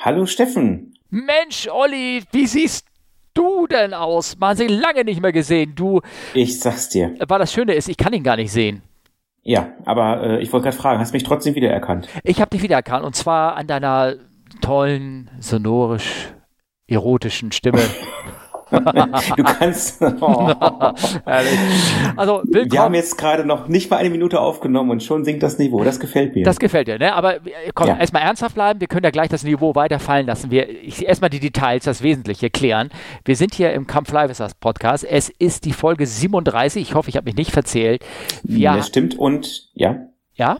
Hallo Steffen. Mensch, Olli, wie siehst du denn aus? Man hat ihn lange nicht mehr gesehen. Du. Ich sag's dir. War das Schöne ist, ich kann ihn gar nicht sehen. Ja, aber äh, ich wollte gerade fragen, hast du mich trotzdem wiedererkannt? Ich habe dich wiedererkannt und zwar an deiner tollen, sonorisch erotischen Stimme. du kannst. Oh. also, willkommen. Wir haben jetzt gerade noch nicht mal eine Minute aufgenommen und schon sinkt das Niveau. Das gefällt mir. Das gefällt dir, ne? Aber äh, komm, ja. erstmal ernsthaft bleiben. Wir können ja gleich das Niveau weiterfallen lassen. Wir erstmal die Details, das Wesentliche klären. Wir sind hier im Kampf Live Podcast. Es ist die Folge 37. Ich hoffe, ich habe mich nicht verzählt. Wir das stimmt und ja. Ja?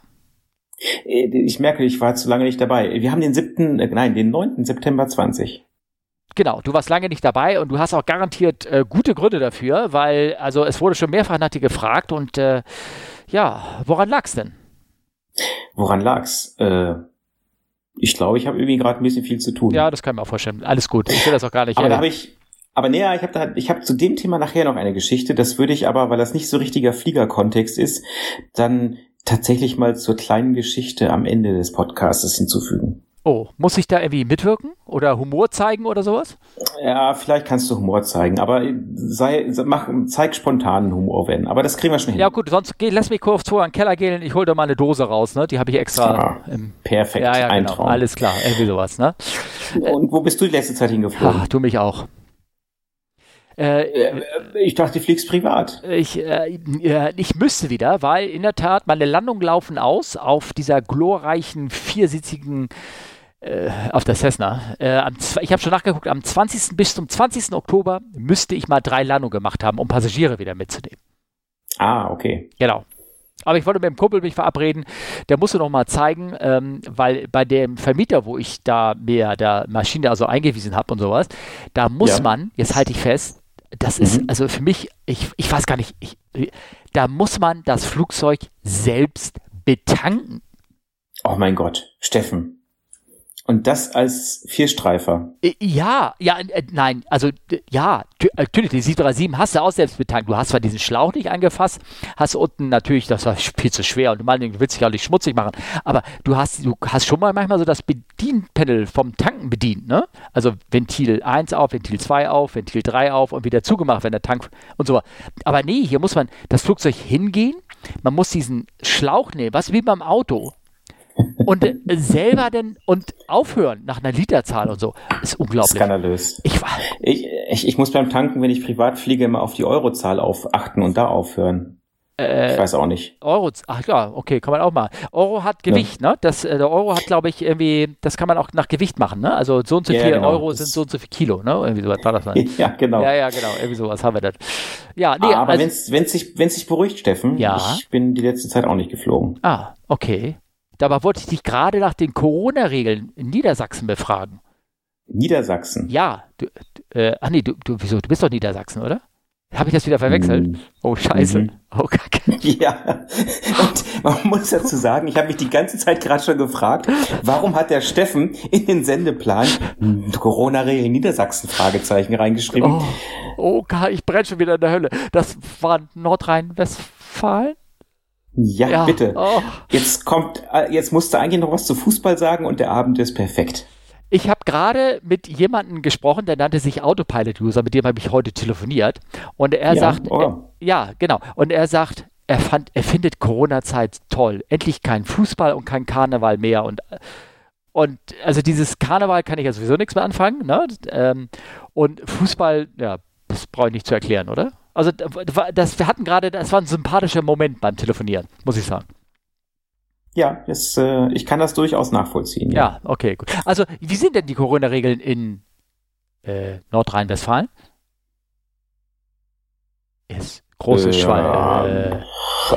Äh, ich merke, ich war zu lange nicht dabei. Wir haben den siebten, äh, nein, den neunten September 20. Genau, du warst lange nicht dabei und du hast auch garantiert äh, gute Gründe dafür, weil, also es wurde schon mehrfach nach dir gefragt und äh, ja, woran lag's denn? Woran lag's? Äh, ich glaube, ich habe irgendwie gerade ein bisschen viel zu tun. Ja, das kann ich mir auch vorstellen. Alles gut, ich will das auch gar nicht. Aber äh, da habe ich, aber näher, ich habe da, ich habe zu dem Thema nachher noch eine Geschichte. Das würde ich aber, weil das nicht so richtiger Fliegerkontext ist, dann tatsächlich mal zur kleinen Geschichte am Ende des Podcasts hinzufügen. Oh, muss ich da irgendwie mitwirken oder Humor zeigen oder sowas? Ja, vielleicht kannst du Humor zeigen, aber sei, mach, zeig spontanen Humor, wenn. Aber das kriegen wir schon hin. Ja gut, sonst geh, lass mich kurz vor in den Keller gehen. Ich hole da mal eine Dose raus, ne? Die habe ich extra. Ah, im, perfekt, ja, ja, genau. Alles klar, irgendwie sowas, ne? Und wo bist du die letzte Zeit hingeflogen? Ach, du mich auch. Äh, äh, ich dachte, du fliegst privat. Ich, äh, ich müsste wieder, weil in der Tat meine Landungen laufen aus auf dieser glorreichen viersitzigen äh, auf der Cessna. Äh, am, ich habe schon nachgeguckt, am 20. bis zum 20. Oktober müsste ich mal drei Landungen gemacht haben, um Passagiere wieder mitzunehmen. Ah, okay. Genau. Aber ich wollte mit dem Kumpel mich verabreden, der musste noch mal zeigen, ähm, weil bei dem Vermieter, wo ich da mir der Maschine also eingewiesen habe und sowas, da muss ja. man, jetzt halte ich fest, das ist, mhm. also für mich, ich, ich weiß gar nicht, ich, da muss man das Flugzeug selbst betanken. Oh mein Gott, Steffen, und das als Vierstreifer? Äh, ja, ja, äh, nein, also ja, natürlich, die 737 hast du auch selbst betankt. Du hast zwar diesen Schlauch nicht angefasst, hast unten natürlich, das war viel zu schwer und du willst dich auch nicht schmutzig machen, aber du hast, du hast schon mal manchmal so das Bedienpanel vom Tanken bedient, ne? Also Ventil 1 auf, Ventil 2 auf, Ventil 3 auf und wieder zugemacht, wenn der Tank und so. Aber nee, hier muss man das Flugzeug hingehen, man muss diesen Schlauch nehmen, was wie beim Auto und äh, selber denn und aufhören nach einer Literzahl und so ist unglaublich. Skandalös. Ich, ich, ich, ich muss beim Tanken, wenn ich privat fliege, immer auf die Eurozahl auf achten und da aufhören. Äh, ich weiß auch nicht. Euro, ach ja, okay, kann man auch mal. Euro hat Gewicht, ja. ne? Das, äh, der Euro hat, glaube ich, irgendwie, das kann man auch nach Gewicht machen, ne? Also so und so ja, viel genau. Euro sind so und so viel Kilo, ne? Irgendwie sowas war das dann. Ja, genau. Ja, ja, genau, irgendwie sowas haben wir das. Ja, nee, ah, aber also, wenn es sich, wenn's sich beruhigt, Steffen, ja. ich bin die letzte Zeit auch nicht geflogen. Ah, okay. Dabei wollte ich dich gerade nach den Corona-Regeln in Niedersachsen befragen. Niedersachsen? Ja. Du, äh, ach nee, du, du, wieso, du bist doch Niedersachsen, oder? Habe ich das wieder verwechselt? Mhm. Oh, scheiße. Mhm. Oh, kacke. Ja. Und man muss dazu sagen, ich habe mich die ganze Zeit gerade schon gefragt, warum hat der Steffen in den Sendeplan Corona-Regeln Niedersachsen Fragezeichen reingeschrieben? Oh, oh, ich brenne schon wieder in der Hölle. Das war Nordrhein-Westfalen? Ja, ja. bitte. Oh. Jetzt kommt, äh, jetzt musst du eigentlich noch was zu Fußball sagen und der Abend ist perfekt. Ich habe gerade mit jemandem gesprochen, der nannte sich Autopilot-User, mit dem habe ich heute telefoniert. Und er ja, sagt, oh. äh, ja, genau. Und er sagt, er fand, er findet Corona-Zeit toll. Endlich kein Fußball und kein Karneval mehr. Und, und also dieses Karneval kann ich ja sowieso nichts mehr anfangen. Ne? Ähm, und Fußball, ja, das brauche ich nicht zu erklären, oder? Also das, wir hatten gerade, das war ein sympathischer Moment beim Telefonieren, muss ich sagen. Ja, das, äh, ich kann das durchaus nachvollziehen. Ja. ja, okay, gut. Also, wie sind denn die Corona-Regeln in äh, Nordrhein-Westfalen? Ist großes äh, Schwein. Äh,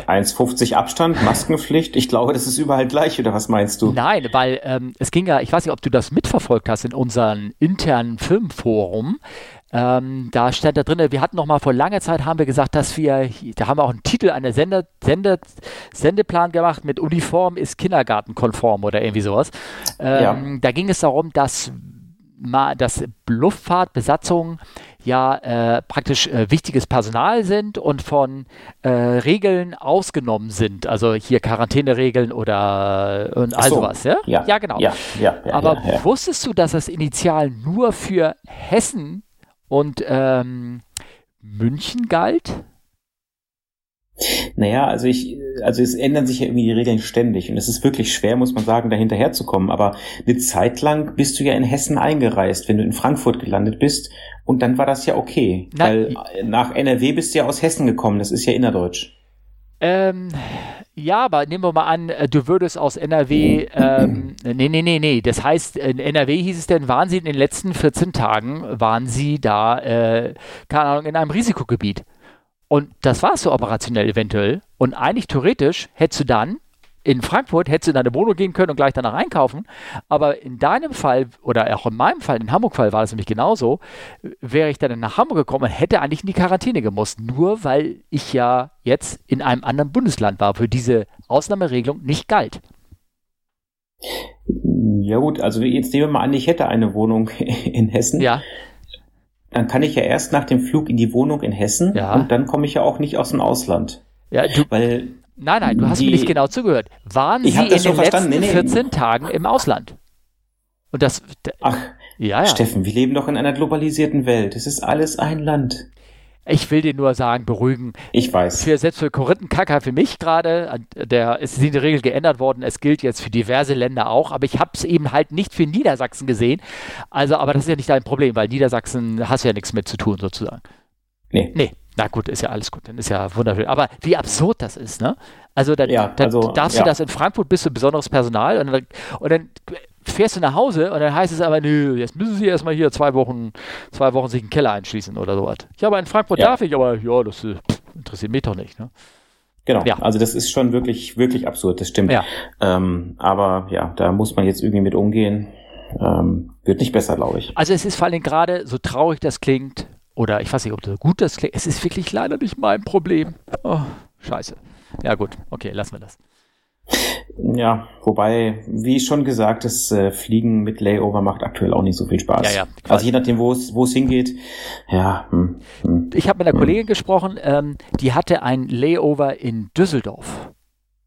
1,50 Abstand, Maskenpflicht. Ich glaube, das ist überall gleich, oder was meinst du? Nein, weil ähm, es ging ja, ich weiß nicht, ob du das mitverfolgt hast in unserem internen Filmforum. Ähm, da stand da drin, wir hatten noch mal vor langer Zeit, haben wir gesagt, dass wir, da haben wir auch einen Titel, einen Sender, Sender, Sendeplan gemacht mit Uniform ist kindergartenkonform oder irgendwie sowas. Ähm, ja. Da ging es darum, dass, dass Luftfahrtbesatzungen ja äh, praktisch äh, wichtiges Personal sind und von äh, Regeln ausgenommen sind. Also hier Quarantäneregeln oder und all so. sowas. Ja? Ja, ja genau. Ja, ja, Aber wusstest du, dass das Initial nur für Hessen und ähm, München galt? Naja, also ich, also es ändern sich ja irgendwie die Regeln ständig und es ist wirklich schwer, muss man sagen, da hinterherzukommen. Aber eine Zeit lang bist du ja in Hessen eingereist, wenn du in Frankfurt gelandet bist und dann war das ja okay, Na, weil nach NRW bist du ja aus Hessen gekommen, das ist ja innerdeutsch. Ähm, ja, aber nehmen wir mal an, äh, du würdest aus NRW, ähm, nee, nee, nee, nee, das heißt, in NRW hieß es denn, waren sie in den letzten 14 Tagen, waren sie da, äh, keine Ahnung, in einem Risikogebiet. Und das war es so operationell eventuell. Und eigentlich theoretisch hättest du dann in Frankfurt hättest du in deine Wohnung gehen können und gleich danach einkaufen. Aber in deinem Fall oder auch in meinem Fall, in Hamburg-Fall war das nämlich genauso, wäre ich dann nach Hamburg gekommen und hätte eigentlich in die Quarantäne gemusst. Nur weil ich ja jetzt in einem anderen Bundesland war, für diese Ausnahmeregelung nicht galt. Ja gut, also jetzt nehmen wir mal an, ich hätte eine Wohnung in Hessen. Ja dann kann ich ja erst nach dem Flug in die Wohnung in Hessen ja. und dann komme ich ja auch nicht aus dem Ausland. Ja, du, Weil nein, nein, du hast die, mir nicht genau zugehört. Waren Sie in den letzten nee, nee. 14 Tagen im Ausland? Und das. Ach, ja, ja. Steffen, wir leben doch in einer globalisierten Welt. Es ist alles ein Land. Ich will dir nur sagen, beruhigen. Ich weiß. Für, selbst für Korinthenkacker, für mich gerade, der ist in der Regel geändert worden. Es gilt jetzt für diverse Länder auch, aber ich habe es eben halt nicht für Niedersachsen gesehen. Also, aber das ist ja nicht dein Problem, weil Niedersachsen hast ja nichts mit zu tun, sozusagen. Nee. Nee. Na gut, ist ja alles gut, dann ist ja wunderschön. Aber wie absurd das ist, ne? Also dann, ja, dann also, darfst ja. du das in Frankfurt bist du besonderes Personal und dann, und dann fährst du nach Hause und dann heißt es aber, nö, jetzt müssen sie erstmal hier zwei Wochen, zwei Wochen sich einen Keller einschließen oder sowas. Ja, aber in Frankfurt ja. darf ich, aber ja, das äh, interessiert mich doch nicht. Ne? Genau, ja. also das ist schon wirklich, wirklich absurd, das stimmt. Ja. Ähm, aber ja, da muss man jetzt irgendwie mit umgehen. Ähm, wird nicht besser, glaube ich. Also es ist vor allem gerade, so traurig das klingt, oder ich weiß nicht, ob das gut das klingt, es ist wirklich leider nicht mein Problem. Oh, scheiße. Ja gut, okay, lassen wir das. Ja, wobei, wie schon gesagt, das äh, Fliegen mit Layover macht aktuell auch nicht so viel Spaß. Ja, ja, also je nachdem, wo es hingeht. Ja. Hm, hm, ich habe mit einer hm. Kollegin gesprochen, ähm, die hatte ein Layover in Düsseldorf.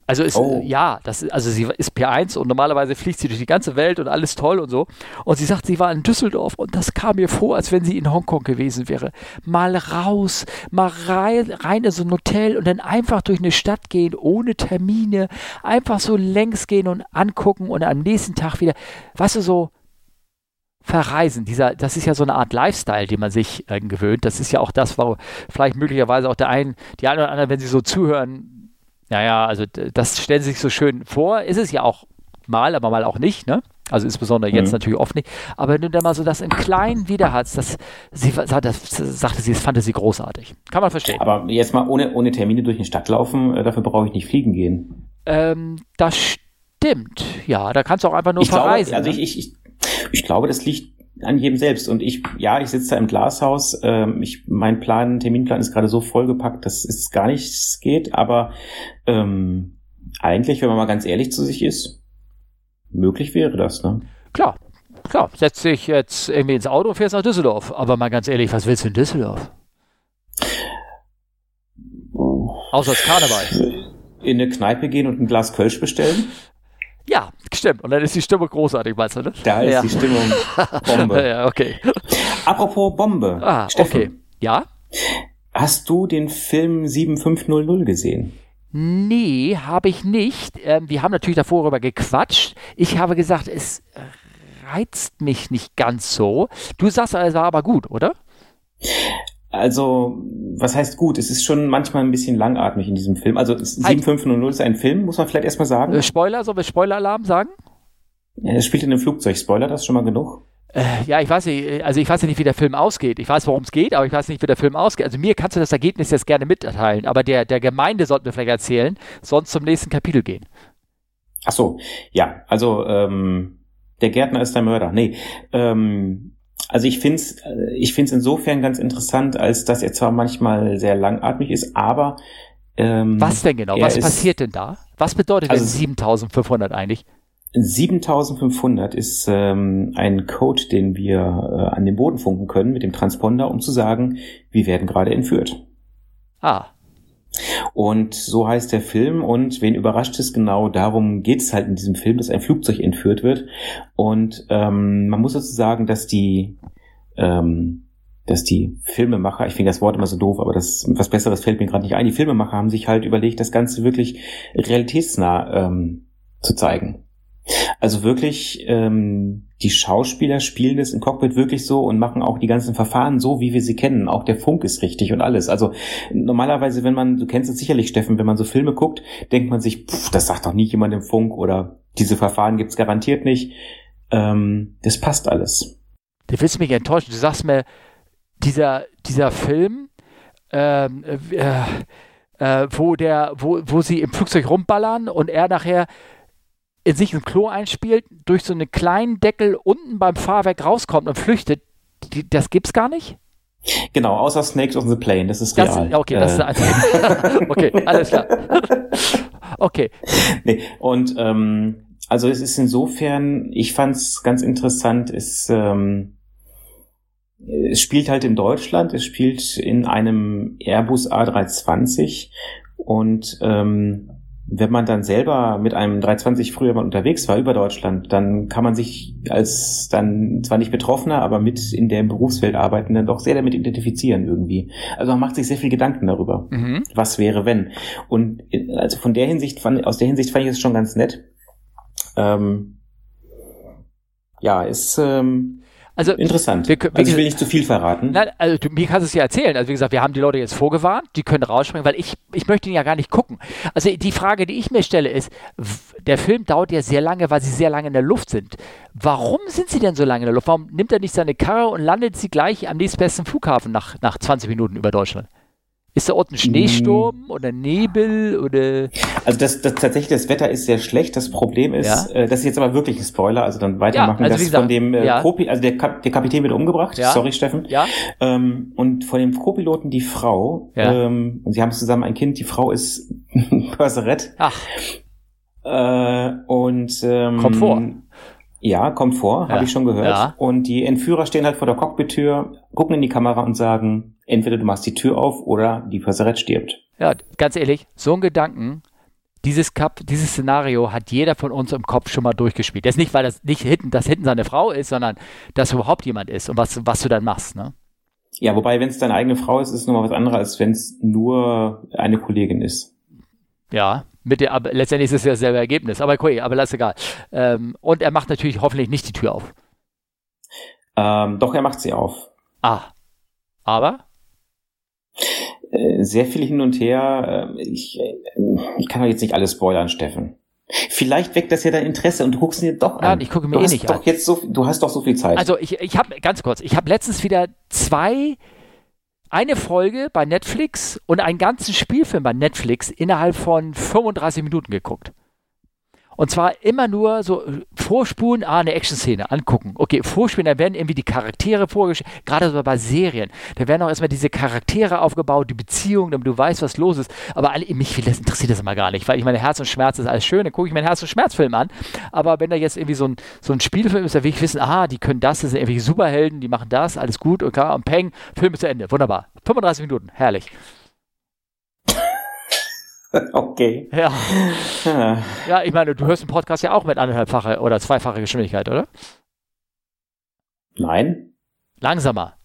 Also ist, oh. ja, das, also sie ist P1 und normalerweise fliegt sie durch die ganze Welt und alles toll und so. Und sie sagt, sie war in Düsseldorf und das kam mir vor, als wenn sie in Hongkong gewesen wäre. Mal raus, mal rein, rein in so ein Hotel und dann einfach durch eine Stadt gehen, ohne Termine, einfach so längs gehen und angucken und am nächsten Tag wieder, weißt du, so verreisen. Dieser, das ist ja so eine Art Lifestyle, den man sich äh, gewöhnt. Das ist ja auch das, wo vielleicht möglicherweise auch der ein, die eine oder andere, wenn sie so zuhören, naja, also das stellen sie sich so schön vor, ist es ja auch mal, aber mal auch nicht, ne? Also insbesondere jetzt mhm. natürlich oft nicht. Aber wenn du dann mal so das im Kleinen wieder hast, das, sie, das sagte sie, das fand sie großartig. Kann man verstehen. Aber jetzt mal ohne, ohne Termine durch die Stadt laufen, äh, dafür brauche ich nicht fliegen gehen. Ähm, das stimmt, ja. Da kannst du auch einfach nur ich verreisen. Glaube, also ne? ich, ich, ich glaube, das liegt an jedem selbst. Und ich, ja, ich sitze da im Glashaus. Ähm, ich, mein Plan, Terminplan ist gerade so vollgepackt, dass es gar nichts geht. Aber ähm, eigentlich, wenn man mal ganz ehrlich zu sich ist, möglich wäre das. Ne? Klar, klar. Setz dich jetzt irgendwie ins Auto und fährst nach Düsseldorf. Aber mal ganz ehrlich, was willst du in Düsseldorf? Oh. Außer das Karneval. In eine Kneipe gehen und ein Glas Kölsch bestellen? Ja, stimmt. Und dann ist die Stimmung großartig, meinst du, ne? Da ist ja. die Stimmung Bombe. ja, okay. Apropos Bombe. Ah, Steffen, okay. Ja? Hast du den Film 7500 gesehen? Nee, habe ich nicht. Ähm, wir haben natürlich davor darüber gequatscht. Ich habe gesagt, es reizt mich nicht ganz so. Du sagst, es war aber gut, oder? Also, was heißt gut? Es ist schon manchmal ein bisschen langatmig in diesem Film. Also 7500 ist ein Film, muss man vielleicht erstmal sagen. Äh, Spoiler, sollen wir Spoiler-Alarm sagen? Es spielt in einem Flugzeug. Spoiler, das ist schon mal genug? Äh, ja, ich weiß nicht, also ich weiß ja nicht, wie der Film ausgeht. Ich weiß, worum es geht, aber ich weiß nicht, wie der Film ausgeht. Also mir kannst du das Ergebnis jetzt gerne mitteilen, aber der, der Gemeinde sollten wir vielleicht erzählen, sonst zum nächsten Kapitel gehen. Ach so, ja, also ähm, der Gärtner ist der Mörder. Nee, ähm, also ich finde es äh, ich find's insofern ganz interessant, als dass er zwar manchmal sehr langatmig ist, aber ähm, Was denn genau? Was passiert denn da? Was bedeutet also, denn 7500 eigentlich? 7500 ist ähm, ein Code, den wir äh, an den Boden funken können mit dem Transponder, um zu sagen, wir werden gerade entführt. Ah. Und so heißt der Film und wen überrascht es genau, darum geht es halt in diesem Film, dass ein Flugzeug entführt wird. Und ähm, man muss dazu sagen, dass die ähm, dass die Filmemacher, ich finde das Wort immer so doof, aber das was Besseres fällt mir gerade nicht ein. Die Filmemacher haben sich halt überlegt, das Ganze wirklich realitätsnah ähm, zu zeigen. Also wirklich, ähm, die Schauspieler spielen das im Cockpit wirklich so und machen auch die ganzen Verfahren so, wie wir sie kennen. Auch der Funk ist richtig und alles. Also normalerweise, wenn man, du kennst es sicherlich, Steffen, wenn man so Filme guckt, denkt man sich, pff, das sagt doch nie jemand im Funk oder diese Verfahren gibt's garantiert nicht. Ähm, das passt alles. Du willst mich enttäuschen. Du sagst mir, dieser, dieser Film, ähm, äh, äh, wo, der, wo, wo sie im Flugzeug rumballern und er nachher sich ein Klo einspielt, durch so einen kleinen Deckel unten beim Fahrwerk rauskommt und flüchtet, die, das gibt's gar nicht? Genau, außer Snakes on the Plane, das ist real. Das, okay, das äh. ist okay, alles klar. okay. Nee, und ähm, also es ist insofern, ich fand's ganz interessant, es, ähm, es spielt halt in Deutschland, es spielt in einem Airbus A320 und ähm, wenn man dann selber mit einem 320 früher mal unterwegs war über Deutschland, dann kann man sich als dann zwar nicht Betroffener, aber mit in der Berufswelt arbeitenden doch sehr damit identifizieren irgendwie. Also man macht sich sehr viel Gedanken darüber, mhm. was wäre wenn. Und also von der Hinsicht, fand, aus der Hinsicht fand ich es schon ganz nett. Ähm, ja, ist ähm, also interessant. Wir, wir, also ich will nicht zu viel verraten. Nein, also du, mir kannst du es ja erzählen. Also wie gesagt, wir haben die Leute jetzt vorgewarnt, die können rausspringen, weil ich, ich möchte ihn ja gar nicht gucken. Also die Frage, die ich mir stelle, ist, der Film dauert ja sehr lange, weil sie sehr lange in der Luft sind. Warum sind sie denn so lange in der Luft? Warum nimmt er nicht seine Karre und landet sie gleich am nächstbesten Flughafen nach, nach 20 Minuten über Deutschland? Ist da unten Schneesturm mm. oder Nebel oder? Also das, das tatsächlich das Wetter ist sehr schlecht. Das Problem ist, ja? äh, das ist jetzt aber wirklich ein Spoiler. Also dann weitermachen. Ja, also das gesagt, von dem äh, ja. Co also der, Kap der Kapitän wird umgebracht. Ja. Sorry, Steffen. Ja. Ähm, und von dem Co-Piloten die Frau. Ja. Ähm, und sie haben zusammen ein Kind. Die Frau ist Pörserett. Ach. Äh, und ähm, kommt vor. Ja, kommt vor, ja. habe ich schon gehört. Ja. Und die Entführer stehen halt vor der Cockpit-Tür, gucken in die Kamera und sagen, entweder du machst die Tür auf oder die Pösserett stirbt. Ja, ganz ehrlich, so ein Gedanken, dieses Cup, dieses Szenario hat jeder von uns im Kopf schon mal durchgespielt. Das nicht, weil das nicht hinten, das hinten seine Frau ist, sondern dass überhaupt jemand ist und was, was du dann machst, ne? Ja, wobei, wenn es deine eigene Frau ist, ist es nochmal was anderes, als wenn es nur eine Kollegin ist. Ja, mit der, aber letztendlich ist es ja dasselbe Ergebnis. Aber okay, aber lass egal. Ähm, und er macht natürlich hoffentlich nicht die Tür auf. Ähm, doch, er macht sie auf. Ah. Aber? Äh, sehr viel hin und her. Äh, ich, äh, ich kann doch jetzt nicht alles spoilern, Steffen. Vielleicht weckt das ja dein Interesse und du guckst ihn dir doch an. Nein, ich gucke mir du eh nicht doch an. Jetzt so, du hast doch so viel Zeit. Also ich, ich habe, ganz kurz, ich habe letztens wieder zwei eine Folge bei Netflix und einen ganzen Spielfilm bei Netflix innerhalb von 35 Minuten geguckt. Und zwar immer nur so äh, vorspulen, ah, eine Action-Szene angucken. Okay, vorspulen, da werden irgendwie die Charaktere vorgestellt, gerade so bei Serien. Da werden auch erstmal diese Charaktere aufgebaut, die Beziehungen, damit du weißt, was los ist. Aber alle, mich das interessiert das immer gar nicht, weil ich meine, Herz und Schmerz ist alles schön, dann gucke ich mir einen Herz- und Schmerzfilm an. Aber wenn da jetzt irgendwie so ein, so ein Spielfilm ist, da will ich wissen, ah, die können das, das sind irgendwelche Superhelden, die machen das, alles gut, klar, und Peng, Film ist zu Ende. Wunderbar. 35 Minuten, herrlich. Okay. Ja. ja. ich meine, du hörst einen Podcast ja auch mit anderthalbfacher oder zweifacher Geschwindigkeit, oder? Nein. Langsamer.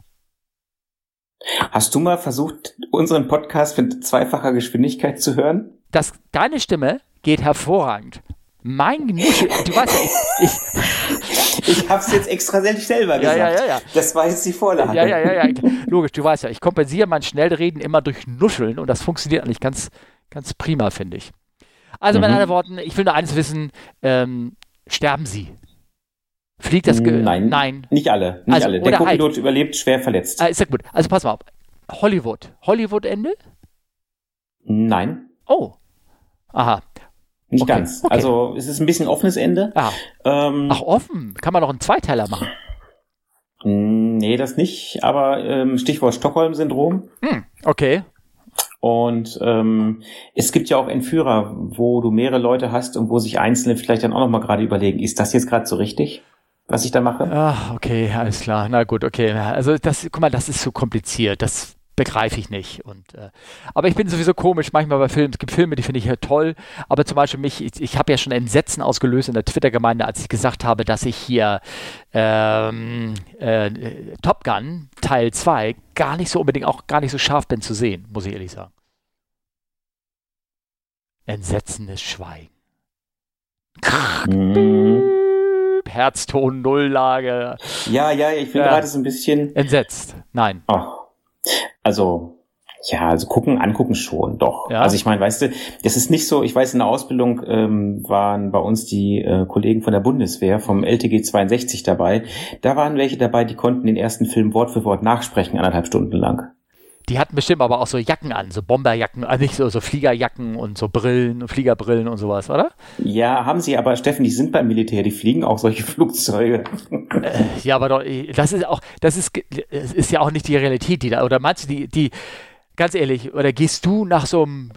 Hast du mal versucht, unseren Podcast mit zweifacher Geschwindigkeit zu hören? Das, deine Stimme geht hervorragend. Mein Genuschel, du weißt ja, ich, ich, ich hab's jetzt extra selber gesagt. Ja, ja, ja, Das war jetzt die Vorlage. Ja, ja, ja, ja. Logisch, du weißt ja, ich kompensiere mein Schnellreden immer durch Nuscheln und das funktioniert eigentlich ganz, Ganz prima, finde ich. Also mhm. mit anderen Worten, ich will nur eines wissen, ähm, sterben sie? Fliegt das Ge Nein. Nein. Nicht alle. Nicht also, alle. Der Co-Pilot halt. überlebt schwer verletzt. Ah, ist ja gut. Also pass mal auf. Hollywood. Hollywood-Ende? Nein. Oh. Aha. Nicht okay. ganz. Okay. Also es ist ein bisschen offenes Ende. Ah. Ähm, Ach, offen. Kann man noch einen Zweiteiler machen? Nee, das nicht. Aber ähm, Stichwort Stockholm-Syndrom. Hm, okay. Und ähm, es gibt ja auch Entführer, wo du mehrere Leute hast und wo sich Einzelne vielleicht dann auch noch mal gerade überlegen, ist das jetzt gerade so richtig, was ich da mache? Ah, okay, alles klar. Na gut, okay. Also das, guck mal, das ist so kompliziert. Das begreife ich nicht. Und, äh, aber ich bin sowieso komisch manchmal bei Filmen. Es gibt Filme, die finde ich ja toll. Aber zum Beispiel mich, ich, ich habe ja schon Entsetzen ausgelöst in der Twitter-Gemeinde, als ich gesagt habe, dass ich hier ähm, äh, Top Gun Teil 2 gar nicht so unbedingt auch gar nicht so scharf bin zu sehen, muss ich ehrlich sagen. Entsetzendes Schweigen. Mhm. Herzton, Nulllage. Ja, ja, ich bin ja. gerade so ein bisschen. Entsetzt. Nein. Oh. Also, ja, also gucken, angucken schon, doch. Ja. Also ich meine, weißt du, das ist nicht so, ich weiß, in der Ausbildung ähm, waren bei uns die äh, Kollegen von der Bundeswehr vom LTG 62 dabei. Da waren welche dabei, die konnten den ersten Film Wort für Wort nachsprechen, anderthalb Stunden lang. Die hatten bestimmt aber auch so Jacken an, so Bomberjacken, also nicht so, so Fliegerjacken und so Brillen, Fliegerbrillen und sowas, oder? Ja, haben sie, aber Steffen, die sind beim Militär, die fliegen auch solche Flugzeuge. Äh, ja, aber doch, das ist auch, das ist, ist ja auch nicht die Realität, die da, oder meinst du, die, die, ganz ehrlich, oder gehst du nach so einem,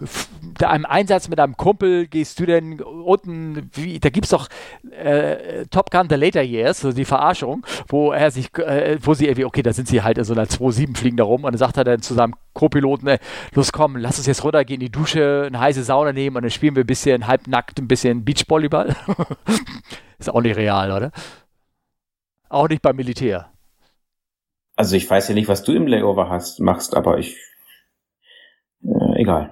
einem Einsatz mit einem Kumpel, gehst du denn unten, wie, da gibt es doch äh, Top Gun The Later Years, so die Verarschung, wo er sich, äh, wo sie irgendwie, okay, da sind sie halt in so einer 2-7 fliegen da rum und dann sagt er dann zu seinem Co-Piloten, äh, los komm, lass uns jetzt runtergehen in die Dusche, eine heiße Sauna nehmen und dann spielen wir ein bisschen halbnackt, ein bisschen Beachvolleyball. Ist auch nicht real, oder? Auch nicht beim Militär. Also ich weiß ja nicht, was du im Layover hast, machst, aber ich äh, egal.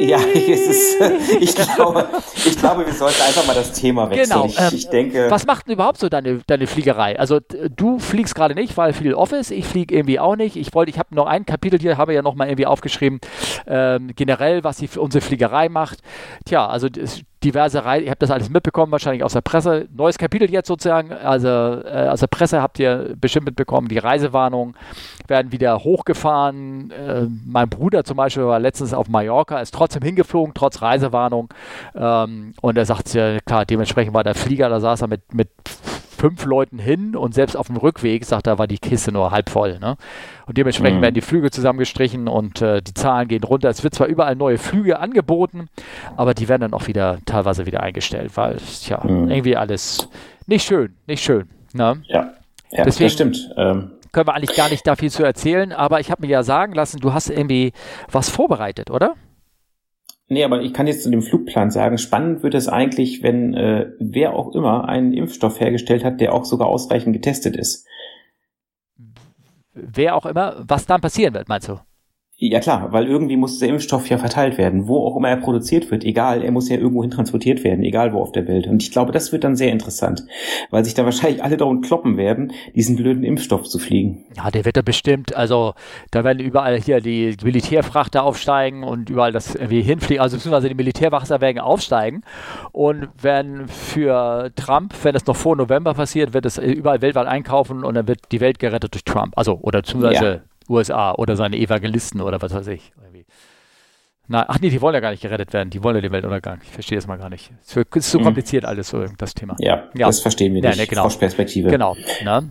Ja, ist, ich, glaube, ich glaube, wir sollten einfach mal das Thema wechseln. Genau. Ich, ähm, ich denke, was macht denn überhaupt so deine, deine Fliegerei? Also du fliegst gerade nicht, weil viel Office, ich fliege irgendwie auch nicht. Ich wollte, ich habe noch ein Kapitel hier, habe ja noch mal irgendwie aufgeschrieben, ähm, generell, was die, unsere Fliegerei macht. Tja, also diverse Reisen, ihr habt das alles mitbekommen, wahrscheinlich aus der Presse. Neues Kapitel jetzt sozusagen, also äh, aus der Presse habt ihr bestimmt mitbekommen, die Reisewarnungen werden wieder hochgefahren. Äh, mein Bruder zum Beispiel war letztens auf Mallorca, ist trotzdem hingeflogen, trotz Reisewarnung. Ähm, und er sagt ja, klar, dementsprechend war der Flieger, da saß er mit, mit fünf Leuten hin und selbst auf dem Rückweg, sagt er, war die Kiste nur halb voll. Ne? Und dementsprechend mhm. werden die Flüge zusammengestrichen und äh, die Zahlen gehen runter. Es wird zwar überall neue Flüge angeboten, aber die werden dann auch wieder teilweise wieder eingestellt, weil ja mhm. irgendwie alles nicht schön, nicht schön. Ne? Ja. ja, Deswegen, das stimmt. Ähm können wir eigentlich gar nicht da viel zu erzählen, aber ich habe mir ja sagen lassen, du hast irgendwie was vorbereitet, oder? Nee, aber ich kann jetzt zu dem Flugplan sagen, spannend wird es eigentlich, wenn äh, wer auch immer einen Impfstoff hergestellt hat, der auch sogar ausreichend getestet ist. Wer auch immer, was dann passieren wird, meinst du? Ja klar, weil irgendwie muss der Impfstoff ja verteilt werden, wo auch immer er produziert wird, egal, er muss ja irgendwo hin transportiert werden, egal wo auf der Welt. Und ich glaube, das wird dann sehr interessant, weil sich da wahrscheinlich alle darum kloppen werden, diesen blöden Impfstoff zu fliegen. Ja, der wird da bestimmt, also da werden überall hier die Militärfrachter aufsteigen und überall das irgendwie hinfliegen, also beziehungsweise die Militärwasser werden aufsteigen und werden für Trump, wenn das noch vor November passiert, wird es überall weltweit einkaufen und dann wird die Welt gerettet durch Trump. Also, oder beziehungsweise ja USA oder seine Evangelisten oder was weiß ich. Na, ach nee, die wollen ja gar nicht gerettet werden. Die wollen ja den Weltuntergang. Ich verstehe das mal gar nicht. Es ist zu mhm. kompliziert alles, so das Thema. Ja, ja. das verstehen wir nicht. Ja, ne, genau. Aus Perspektive. Genau. Ne?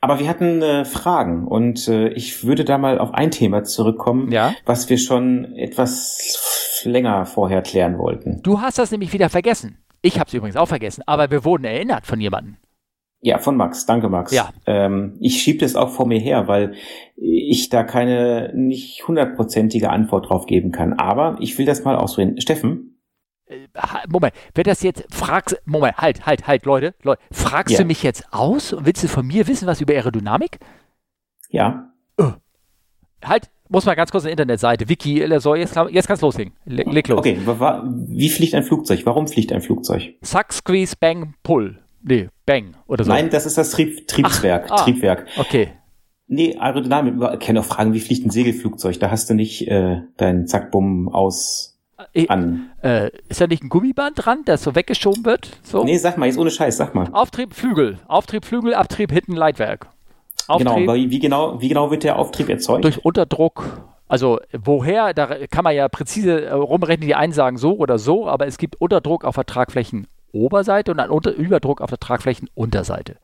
Aber wir hatten äh, Fragen und äh, ich würde da mal auf ein Thema zurückkommen, ja? was wir schon etwas länger vorher klären wollten. Du hast das nämlich wieder vergessen. Ich habe es übrigens auch vergessen, aber wir wurden erinnert von jemandem. Ja, von Max. Danke, Max. Ja. Ähm, ich schiebe das auch vor mir her, weil ich da keine nicht hundertprozentige Antwort drauf geben kann. Aber ich will das mal ausreden. Steffen? Äh, Moment, wird das jetzt, fragst, Moment, halt, halt, halt, Leute, Leute, fragst ja. du mich jetzt aus und willst du von mir wissen, was über Aerodynamik? Ja. Oh. Halt, muss mal ganz kurz eine Internetseite, Wiki, so, jetzt, jetzt kann's loslegen. Leg los. Okay, wie fliegt ein Flugzeug? Warum fliegt ein Flugzeug? Suck, squeeze, bang, pull. Nee, Bang oder so. Nein, das ist das Trieb, Triebswerk. Ach, ah, Triebwerk. Okay. Nee, Aerodynamik, ich kann auch fragen, wie fliegt ein Segelflugzeug? Da hast du nicht äh, dein Zackbumm aus äh, an. Äh, ist da nicht ein Gummiband dran, das so weggeschoben wird? So? Nee, sag mal, jetzt ohne Scheiß, sag mal. Auftrieb, Flügel. Auftrieb, Flügel, Abtrieb, hinten, Leitwerk. Auftrieb, genau, wie genau, wie genau wird der Auftrieb erzeugt? Durch Unterdruck. Also woher, da kann man ja präzise äh, rumrechnen, die einen sagen so oder so, aber es gibt Unterdruck auf der Tragflächen Oberseite und ein Unter Überdruck auf der Tragflächenunterseite.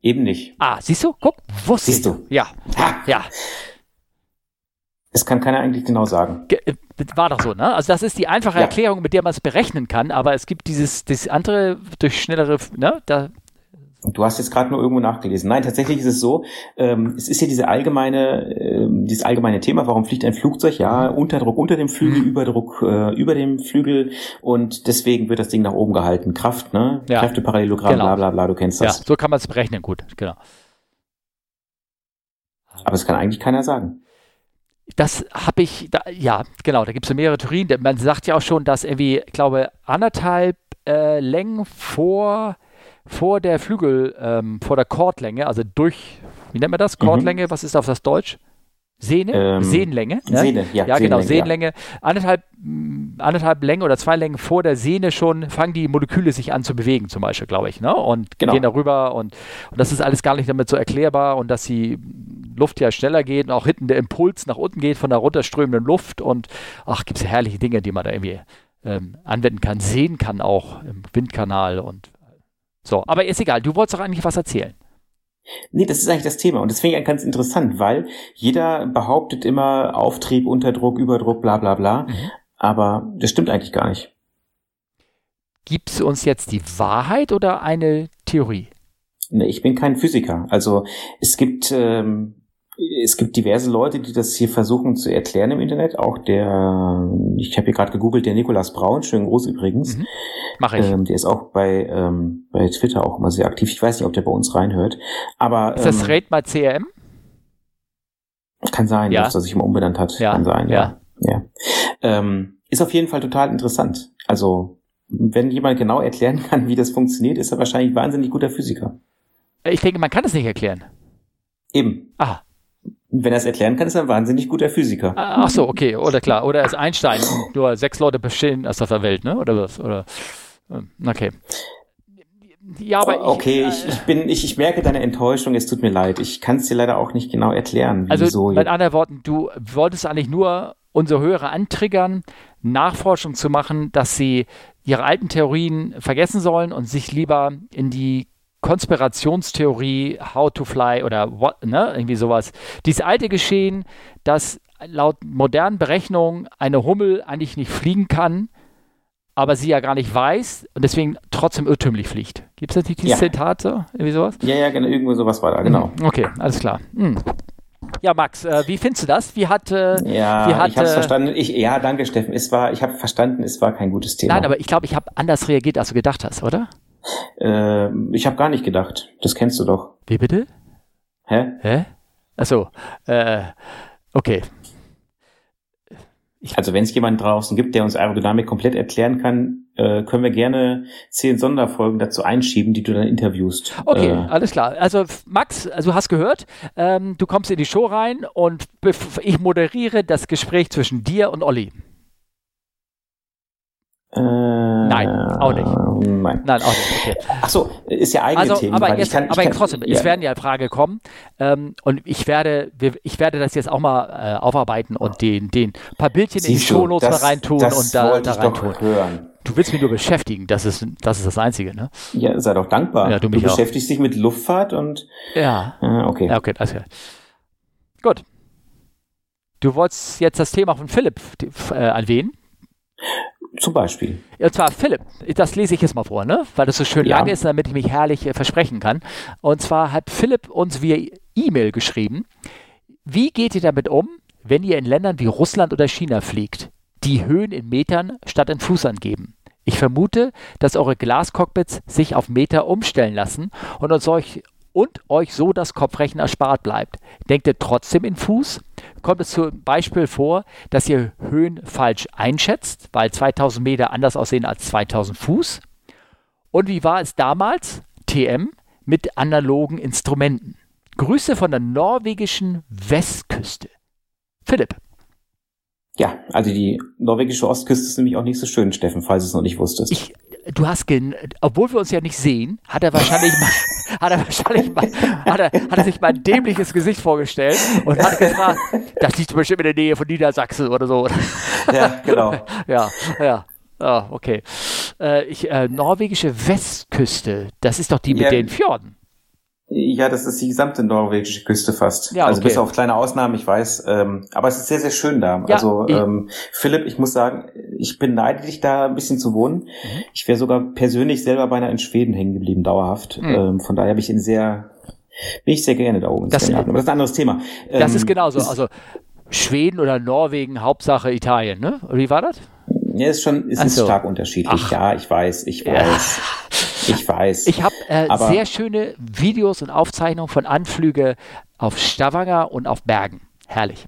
Eben nicht. Ah, siehst du? Guck, wusste Siehst du? Ja. Ha! Ja. Es kann keiner eigentlich genau sagen. Ge äh, war doch so, ne? Also das ist die einfache Ja. Erklärung, mit der man es berechnen kann, aber es gibt dieses, das andere durch schnellere, ne? Da, Du hast jetzt gerade nur irgendwo nachgelesen. Nein, tatsächlich ist es so, ähm, es ist ja diese allgemeine, ähm, dieses allgemeine Thema, warum fliegt ein Flugzeug? Ja, Unterdruck unter dem Flügel, Mhm. Überdruck äh, über dem Flügel und deswegen wird das Ding nach oben gehalten. Kraft, ne? Ja. Kräfteparallelogramm, Genau. bla bla bla, du kennst ja, das. so kann man es berechnen, gut, genau. Aber es kann eigentlich keiner sagen. Das habe ich, da, ja, genau, da gibt es so mehrere Theorien. Man sagt ja auch schon, dass irgendwie, ich glaube, anderthalb äh, Längen vor, vor der Flügel, ähm, vor der Chordlänge, also durch, wie nennt man das? Mhm. Chordlänge, was ist auf das Deutsch? Sehne? Ähm, Sehnenlänge? ne? Sehne, ja. Ja, genau, Sehnenlänge, Sehnenlänge. Anderthalb, mh, anderthalb Längen oder zwei Längen vor der Sehne schon fangen die Moleküle sich an zu bewegen, zum Beispiel, glaube ich. Ne? Und Genau. gehen darüber und, und das ist alles gar nicht damit so erklärbar und dass die Luft ja schneller geht und auch hinten der Impuls nach unten geht von der runterströmenden Luft und ach, gibt es ja herrliche Dinge, die man da irgendwie ähm, anwenden kann, sehen kann auch im Windkanal und so. Aber ist egal, du wolltest doch eigentlich was erzählen. Nee, das ist eigentlich das Thema. Und das finde ich ganz interessant, weil jeder behauptet immer Auftrieb, Unterdruck, Überdruck, bla bla bla. Mhm. Aber das stimmt eigentlich gar nicht. Gibt es uns jetzt die Wahrheit oder eine Theorie? Nee, ich bin kein Physiker. Also es gibt ähm, es gibt diverse Leute, die das hier versuchen zu erklären im Internet. Auch der, ich habe hier gerade gegoogelt, der Nikolas Braun, schönen Gruß übrigens. Mhm. Mache ich. Ähm, der ist auch bei ähm, bei Twitter auch immer sehr aktiv. Ich weiß nicht, ob der bei uns reinhört. Aber ist das ähm, Rate mal CRM? kann sein, Ja. dass er sich mal umbenannt hat. Ja, Kann sein, ja. ja. ja. Ähm, ist auf jeden Fall total interessant. Also wenn jemand genau erklären kann, wie das funktioniert, ist er wahrscheinlich ein wahnsinnig guter Physiker. Ich denke, man kann es nicht erklären. Eben. Ah, Wenn er es erklären kann, ist er ein wahnsinnig guter Physiker. ach so, okay, oder klar. Oder er ist Einstein. Nur sechs Leute bestehen aus der Welt, ne? Oder was? Oder, ähm, okay. Ja, aber ich, okay, äh, ich, ich bin, ich, ich merke deine Enttäuschung, es tut mir leid. Ich kann es dir leider auch nicht genau erklären, Also wieso. mit anderen Worten, du wolltest eigentlich nur unsere Hörer antriggern, Nachforschung zu machen, dass sie ihre alten Theorien vergessen sollen und sich lieber in die Konspirationstheorie How to Fly oder what, ne, irgendwie sowas. Dieses alte Geschehen, dass laut modernen Berechnungen eine Hummel eigentlich nicht fliegen kann, aber sie ja gar nicht weiß und deswegen trotzdem irrtümlich fliegt. Gibt es nicht dieses Ja. Zitat so? Irgendwie sowas? ja, ja, genau, irgendwo sowas war da, genau. Mhm, Okay, alles klar. Hm. Ja, Max, äh, wie findest du das? Wie hat, äh, Ja, wie hat, ich habe äh, verstanden. Ich, ja, danke, Steffen. Es war, ich habe verstanden, es war kein gutes Thema. Nein, aber ich glaube, ich habe anders reagiert, als du gedacht hast, oder? Äh, ich habe gar nicht gedacht. Das kennst du doch. Wie bitte? Hä? Hä? Achso, äh, okay. Also wenn es jemanden draußen gibt, der uns Aerodynamik komplett erklären kann, äh, können wir gerne zehn Sonderfolgen dazu einschieben, die du dann interviewst. Okay, Äh, alles klar. Also Max, also du hast gehört, ähm, du kommst in die Show rein und ich moderiere das Gespräch zwischen dir und Olli. Äh, Nein, auch nicht. Nein. Nein, auch nicht. Okay. Ach so, ist ja eigene Also, Themen. aber jetzt, ich kann, ich aber kann, trotzdem, ja. es werden ja Fragen kommen ähm, und ich werde, ich werde das jetzt auch mal äh, aufarbeiten und den, den paar Bildchen in die Siehst Shownotes mal reintun das und da, da reintun. Du willst mich nur beschäftigen, das ist, das ist das Einzige, ne? Ja, sei doch dankbar. Ja, du du beschäftigst dich mit Luftfahrt und Ja. äh, okay. Ja, okay, alles klar. Gut. Du wolltest jetzt das Thema von Philipp äh, erwähnen. Zum Beispiel. Und zwar Philipp, das lese ich jetzt mal vor, ne? weil das so schön Ja. lang ist, damit ich mich herrlich äh, versprechen kann. Und zwar hat Philipp uns via E-Mail geschrieben, wie geht ihr damit um, wenn ihr in Ländern wie Russland oder China fliegt, die Höhen in Metern statt in Fuß angeben? Ich vermute, dass eure Glascockpits sich auf Meter umstellen lassen und uns euch, und euch so das Kopfrechnen erspart bleibt. Denkt ihr trotzdem in Fuß? Kommt es zum Beispiel vor, dass ihr Höhen falsch einschätzt, weil 2000 Meter anders aussehen als 2000 Fuß? Und wie war es damals, TM, mit analogen Instrumenten? Grüße von der norwegischen Westküste. Philipp. Ja, also die norwegische Ostküste ist nämlich auch nicht so schön, Steffen, falls du es noch nicht wusstest. Ich, du hast, gen obwohl wir uns ja nicht sehen, hat er wahrscheinlich mal, hat er wahrscheinlich mal, hat er, hat er sich mal ein dämliches Gesicht vorgestellt und hat gefragt, das liegt bestimmt in der Nähe von Niedersachsen oder so. ja, genau. ja, ja. Ah, okay. Äh, ich, äh, norwegische Westküste, das ist doch die mit Ja. den Fjorden. Ja, das ist die gesamte norwegische Küste fast. Ja, also okay. bis auf kleine Ausnahmen, ich weiß. Ähm, aber es ist sehr, sehr schön da. Ja, also ähm, Philipp, ich muss sagen, ich beneide dich da ein bisschen zu wohnen. Mhm. Ich wäre sogar persönlich selber beinahe in Schweden hängen geblieben, dauerhaft. Mhm. Ähm, von daher habe ich ihn sehr, bin ich sehr gerne da oben. Das, aber das ist ein anderes Thema. Das ist ähm, genauso. Also Schweden oder Norwegen, Hauptsache Italien, ne? Wie war das? Ja, ist schon, ist, so. stark unterschiedlich. Ach. Ja, ich weiß, ich weiß. Ja. Ich weiß. Ich habe äh, sehr schöne Videos und Aufzeichnungen von Anflüge auf Stavanger und auf Bergen. Herrlich.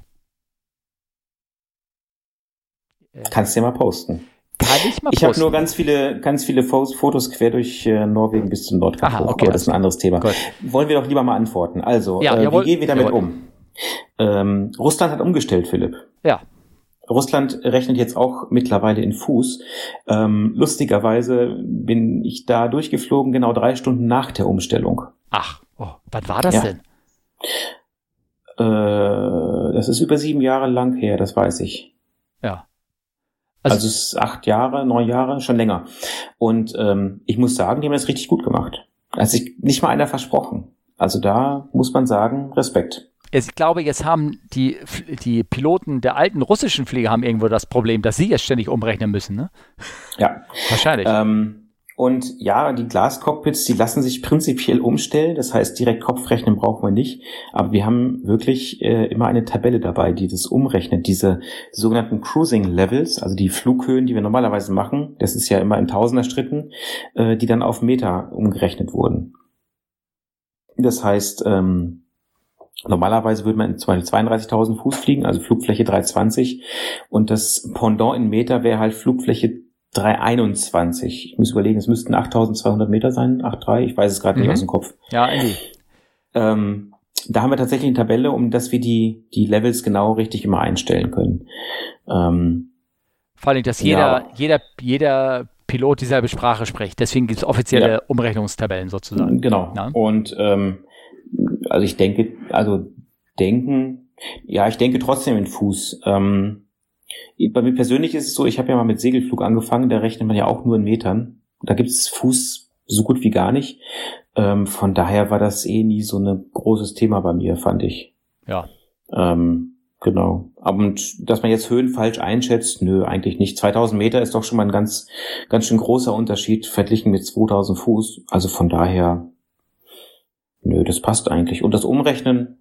Kannst du ja mal posten. Kann ich mal Ich habe nur ganz viele, ganz viele Fotos quer durch äh, Norwegen bis zum Nordkap. Aha, okay, das ist ein anderes Thema. Gut. Wollen wir doch lieber mal antworten. Also, ja, äh, wie gehen wir damit jawohl. um? Ähm, Russland hat umgestellt, Philipp. Ja. Russland rechnet jetzt auch mittlerweile in Fuß. Ähm, lustigerweise bin ich da durchgeflogen, genau drei Stunden nach der Umstellung. Ach, oh, wann war das ja. denn? Äh, das ist über sieben Jahre lang her, das weiß ich. Ja. Also, also es ist acht Jahre, neun Jahre, schon länger. Und ähm, ich muss sagen, die haben das richtig gut gemacht. Also ich, nicht mal einer versprochen. Also da muss man sagen, Respekt ich glaube, jetzt haben die, die Piloten der alten russischen Flieger haben irgendwo das Problem, dass sie jetzt ständig umrechnen müssen. Ne? Ja. Wahrscheinlich. Ähm, und ja, die Glascockpits, die lassen sich prinzipiell umstellen. Das heißt, direkt Kopfrechnen brauchen wir nicht. Aber wir haben wirklich äh, immer eine Tabelle dabei, die das umrechnet. Diese sogenannten Cruising Levels, also die Flughöhen, die wir normalerweise machen, das ist ja immer in Tausenderstritten, äh, die dann auf Meter umgerechnet wurden. Das heißt, ähm, Normalerweise würde man in 32.000 Fuß fliegen, also Flugfläche 320. Und das Pendant in Meter wäre halt Flugfläche 321. Ich muss überlegen, es müssten 8.200 Meter sein, 8,3. Ich weiß es gerade mhm. nicht aus dem Kopf. Ja, eigentlich. Ähm, da haben wir tatsächlich eine Tabelle, um dass wir die, die Levels genau richtig immer einstellen können. Ähm, Vor allem, dass jeder, ja. jeder, jeder Pilot dieselbe Sprache spricht. Deswegen gibt es offizielle ja. Umrechnungstabellen sozusagen. Genau. Ja? Und ähm, also ich denke, also denken, ja, ich denke trotzdem in Fuß. Ähm, bei mir persönlich ist es so, ich habe ja mal mit Segelflug angefangen, da rechnet man ja auch nur in Metern. Da gibt es Fuß so gut wie gar nicht. Ähm, von daher war das eh nie so ein großes Thema bei mir, fand ich. Ja. Ähm, genau. Und dass man jetzt Höhen falsch einschätzt, nö, eigentlich nicht. 2000 Meter ist doch schon mal ein ganz, ganz schön großer Unterschied verglichen mit 2000 Fuß. Also von daher Nö, das passt eigentlich. Und das Umrechnen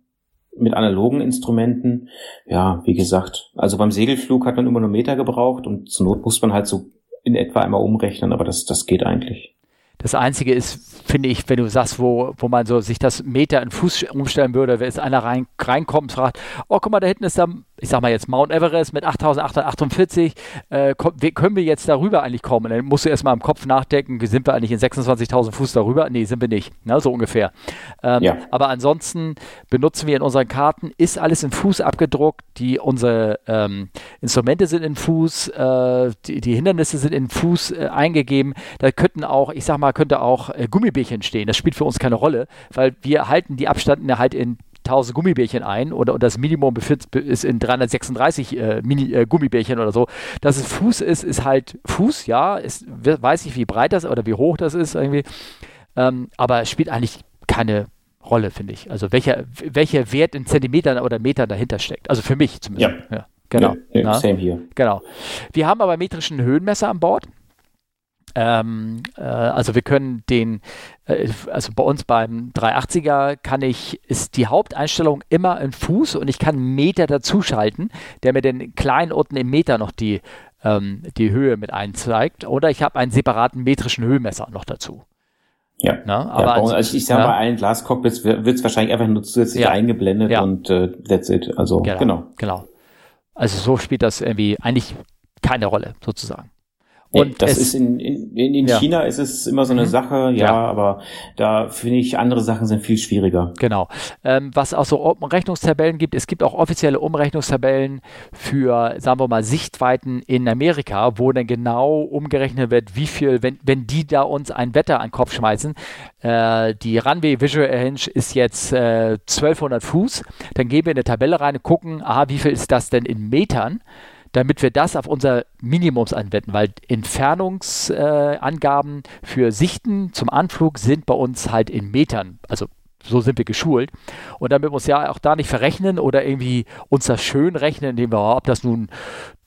mit analogen Instrumenten, ja, wie gesagt, also beim Segelflug hat man immer nur Meter gebraucht und zur Not muss man halt so in etwa einmal umrechnen, aber das, das geht eigentlich. Das Einzige ist, finde ich, wenn du sagst, wo, wo man so sich das Meter in Fuß umstellen würde, wenn jetzt einer rein, reinkommt und fragt, oh, guck mal, da hinten ist da ich sag mal jetzt Mount Everest mit 8848, äh, können wir jetzt darüber eigentlich kommen? dann musst du erstmal im Kopf nachdenken, sind wir eigentlich in 26.000 Fuß darüber? Nee, sind wir nicht, ne? so ungefähr. Ähm, ja. Aber ansonsten benutzen wir in unseren Karten, ist alles in Fuß abgedruckt, die, unsere ähm, Instrumente sind in Fuß, äh, die, die, Hindernisse sind in Fuß äh, eingegeben. Da könnten auch, ich sag mal, könnte auch äh, Gummibärchen stehen. Das spielt für uns keine Rolle, weil wir halten die Abstände halt in 1000 Gummibärchen ein oder und das Minimum befindet, ist in 336 äh, Mini, äh, Gummibärchen oder so. Dass es Fuß ist, ist halt Fuß, ja. Ist, weiß ich, wie breit das oder wie hoch das ist irgendwie. Ähm, aber es spielt eigentlich keine Rolle, finde ich. Also welcher, welcher Wert in Zentimetern oder Metern dahinter steckt. Also für mich zumindest. Ja. ja genau. Ja, same hier. Genau. Wir haben aber metrischen Höhenmesser an Bord. Ähm, äh, also wir können den, äh, also bei uns beim 380er kann ich, ist die Haupteinstellung immer in Fuß und ich kann einen Meter dazuschalten, der mir den kleinen unten im Meter noch die, ähm, die Höhe mit einzeigt. Oder ich habe einen separaten metrischen Höhenmesser noch dazu. Ja, Na, aber ja, also, also ich sage ja. bei allen Glascockpits wird es wahrscheinlich einfach nur zusätzlich ja. eingeblendet ja. und äh, that's it. Also genau, genau. Genau. Also so spielt das irgendwie eigentlich keine Rolle sozusagen. Und das ist in, in, in ja. China ist es immer so eine mhm. Sache, ja, ja, aber da finde ich, andere Sachen sind viel schwieriger. Genau. Ähm, was auch so Umrechnungstabellen gibt, es gibt auch offizielle Umrechnungstabellen für, sagen wir mal, Sichtweiten in Amerika, wo dann genau umgerechnet wird, wie viel, wenn, wenn die da uns ein Wetter an den Kopf schmeißen, äh, die Runway Visual Range ist jetzt äh, 1200 Fuß, dann gehen wir in eine Tabelle rein und gucken, aha, wie viel ist das denn in Metern? Damit wir das auf unser Minimums anwenden, weil Entfernungsangaben äh, für Sichten zum Anflug sind bei uns halt in Metern, also so sind wir geschult. Und damit wir uns ja auch da nicht verrechnen oder irgendwie uns das schön rechnen, indem wir, ob das nun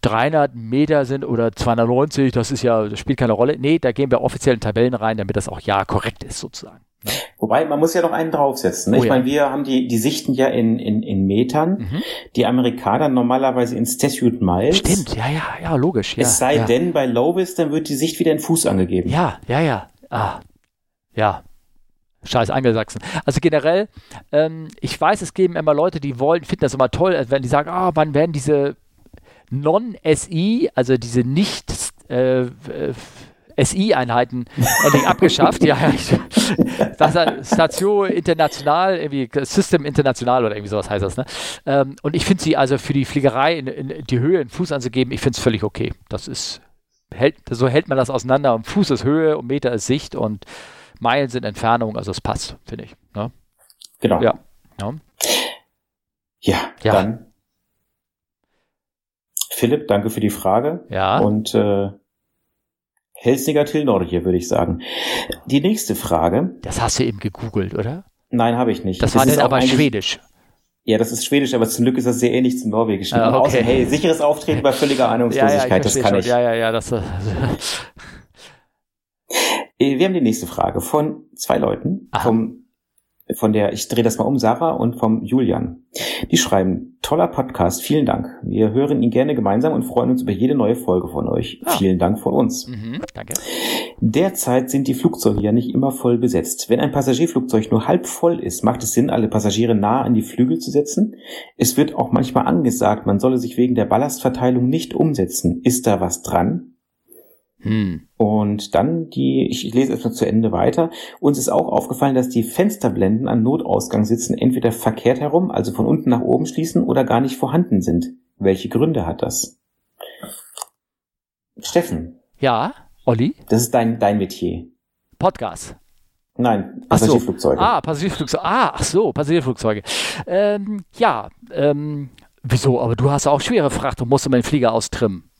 300 Meter sind oder 290, das ist ja, das spielt keine Rolle. Nee, da gehen wir offiziell in Tabellen rein, damit das auch ja korrekt ist sozusagen. Ne? Wobei, man muss ja noch einen draufsetzen. Ne? Oh, ich ja. meine, wir haben die, die Sichten ja in, in, in Metern, mhm. die Amerikaner normalerweise in Statute Miles. Stimmt, ja, ja, ja, logisch. Ja, es sei ja. denn, bei Lovis, dann wird die Sicht wieder in Fuß angegeben. Ja, ja, ja. Ah, ja, Scheiß Angelsachsen. Also generell, ähm, ich weiß, es geben immer Leute, die wollen, finden das immer toll, wenn die sagen, ah, wann werden diese Non-SI, also diese nicht äh, äh SI-Einheiten endlich abgeschafft. ja, Station International, irgendwie System International oder irgendwie sowas heißt das. Ne? Ähm, und ich finde sie also für die Fliegerei in, in die Höhe in Fuß anzugeben, ich finde es völlig okay. Das ist, hält, so hält man das auseinander. Und Fuß ist Höhe und Meter ist Sicht und Meilen sind Entfernung, also es passt, finde ich. Ne? Genau. Ja. Ja. ja, ja, dann Philipp, danke für die Frage. Ja. Und äh, Helsinger till Norge, würde ich sagen. Die nächste Frage. Das hast du eben gegoogelt, oder? Nein, habe ich nicht. Das, das war denn aber schwedisch. Ja, das ist schwedisch, aber zum Glück ist das sehr ähnlich zum Norwegischen. Ah, okay. Außer, hey, sicheres Auftreten bei völliger Ahnungslosigkeit, ja, ja, das kann schon. ich. Ja, ja, ja, das. Äh, wir haben die nächste Frage von zwei Leuten. Aha. Vom, von der, ich drehe das mal um, Sarah und vom Julian. Die schreiben, toller Podcast, vielen Dank. Wir hören ihn gerne gemeinsam und freuen uns über jede neue Folge von euch. Ah. Vielen Dank von uns. Mhm, danke. Derzeit sind die Flugzeuge ja nicht immer voll besetzt. Wenn ein Passagierflugzeug nur halb voll ist, macht es Sinn, alle Passagiere nah an die Flügel zu setzen. Es wird auch manchmal angesagt, man solle sich wegen der Ballastverteilung nicht umsetzen. Ist da was dran? Hm. Und dann die, ich lese erstmal zu Ende weiter. Uns ist auch aufgefallen, dass die Fensterblenden an Notausgang sitzen entweder verkehrt herum, also von unten nach oben schließen, oder gar nicht vorhanden sind. Welche Gründe hat das? Steffen. Ja, Olli? Das ist dein, dein Metier. Podcast. Nein, Passagierflugzeuge. So. Ah, Passagierflugzeuge. Ah, ach so, Passagierflugzeuge. Ähm, ja, ähm, wieso? Aber du hast auch schwere Fracht und musst immer den Flieger austrimmen.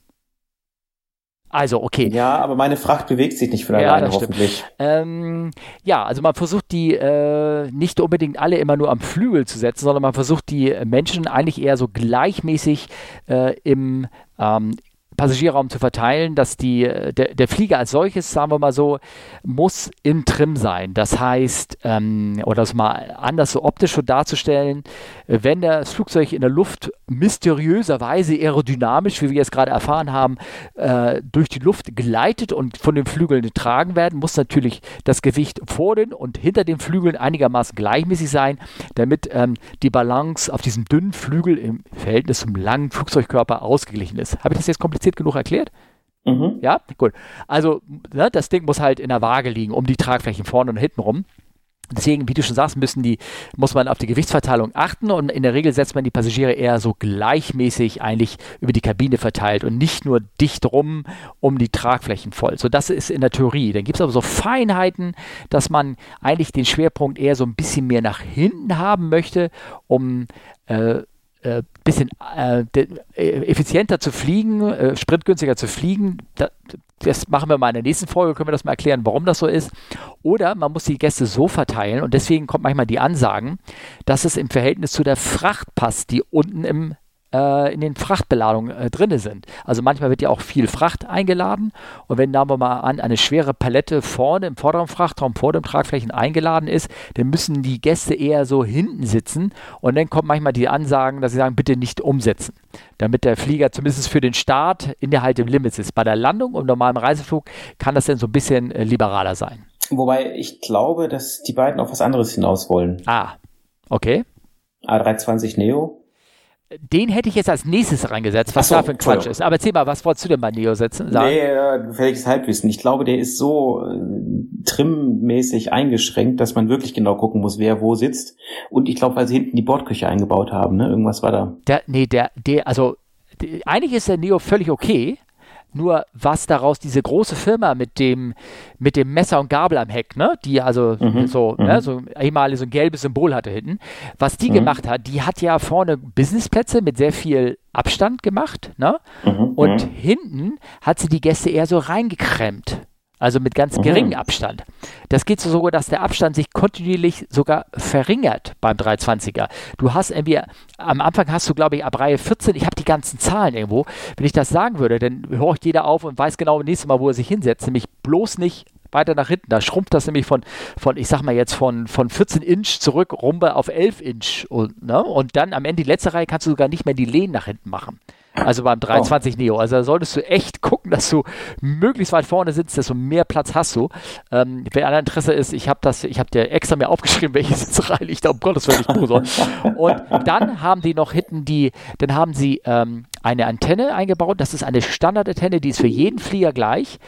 Also, okay. Ja, aber meine Fracht bewegt sich nicht von alleine, ja, hoffentlich. Ähm, ja, also man versucht die äh, nicht unbedingt alle immer nur am Flügel zu setzen, sondern man versucht die Menschen eigentlich eher so gleichmäßig äh, im, ähm, Passagierraum zu verteilen, dass die, äh, der, der, Flieger als solches, sagen wir mal so, muss im Trim sein. Das heißt, ähm, oder das mal anders so optisch so darzustellen, äh, wenn das Flugzeug in der Luft mysteriöserweise aerodynamisch, wie wir jetzt gerade erfahren haben, äh, durch die Luft gleitet und von den Flügeln getragen werden, muss natürlich das Gewicht vor den und hinter den Flügeln einigermaßen gleichmäßig sein, damit ähm, die Balance auf diesem dünnen Flügel im Verhältnis zum langen Flugzeugkörper ausgeglichen ist. Habe ich das jetzt kompliziert kompliziert genug erklärt? Mhm. Ja, gut. Also, ne, das Ding muss halt in der Waage liegen, um die Tragflächen vorne und hinten rum. Deswegen, wie du schon sagst, müssen die, muss man auf die Gewichtsverteilung achten und in der Regel setzt man die Passagiere eher so gleichmäßig eigentlich über die Kabine verteilt und nicht nur dicht rum um die Tragflächen voll. So, das ist in der Theorie. Dann gibt es aber so Feinheiten, dass man eigentlich den Schwerpunkt eher so ein bisschen mehr nach hinten haben möchte, um äh, äh, bisschen äh, effizienter zu fliegen, äh, sprintgünstiger zu fliegen. Da, das machen wir mal in der nächsten Folge, können wir das mal erklären, warum das so ist. Oder man muss die Gäste so verteilen und deswegen kommt manchmal die Ansagen, dass es im Verhältnis zu der Fracht passt, die unten im äh, in den Frachtbeladungen äh, drin sind. Also manchmal wird ja auch viel Fracht eingeladen und wenn, nehmen wir mal an, eine schwere Palette vorne im vorderen Frachtraum vor den Tragflächen eingeladen ist, dann müssen die Gäste eher so hinten sitzen und dann kommen manchmal die Ansagen, dass sie sagen, bitte nicht umsetzen, damit der Flieger zumindest für den Start innerhalb des Limits ist. Bei der Landung im normalen Reiseflug kann das dann so ein bisschen äh, liberaler sein. Wobei ich glaube, dass die beiden auf was anderes hinaus wollen. Ah, okay. A320 Neo den hätte ich jetzt als nächstes reingesetzt, was so, da für ein Quatsch ist. Aber erzähl mal, was wolltest du denn bei Neo setzen? Sagen? Nee, äh, gefährliches Halbwissen. Ich glaube, der ist so äh, trimmäßig eingeschränkt, dass man wirklich genau gucken muss, wer wo sitzt. Und ich glaube, weil sie hinten die Bordküche eingebaut haben, ne? Irgendwas war da. Der, nee, der, der, also eigentlich ist der Neo völlig okay. Nur was daraus diese große Firma mit dem, mit dem Messer und Gabel am Heck, ne, die also mhm, so, mhm. ne, so einmal so ein gelbes Symbol hatte hinten, was die mhm. gemacht hat, die hat ja vorne Businessplätze mit sehr viel Abstand gemacht, ne? Mhm, und mhm. hinten hat sie die Gäste eher so reingekremmt. Also mit ganz geringem mhm. Abstand. Das geht so sogar, dass der Abstand sich kontinuierlich sogar verringert beim 320er. Du hast irgendwie, am Anfang hast du, glaube ich, ab Reihe 14, ich habe die ganzen Zahlen irgendwo. Wenn ich das sagen würde, dann horcht jeder auf und weiß genau nächstes Mal, wo er sich hinsetzt. Nämlich bloß nicht weiter nach hinten. Da schrumpft das nämlich von, von ich sag mal jetzt, von, von 14 Inch zurück, rumbe auf 11 Inch. Und, ne? und dann am Ende die letzte Reihe kannst du sogar nicht mehr die Lehnen nach hinten machen. Also beim 23 oh. Neo. Also da solltest du echt gucken, dass du möglichst weit vorne sitzt, desto mehr Platz hast du. Ähm, wer an Interesse ist, ich habe das, ich habe dir extra mir aufgeschrieben, welche Sitzerei ich da um Gottes Willen nicht buchen soll. Und dann haben die noch hinten die, dann haben sie ähm, eine Antenne eingebaut. Das ist eine Standardantenne, die ist für jeden Flieger gleich.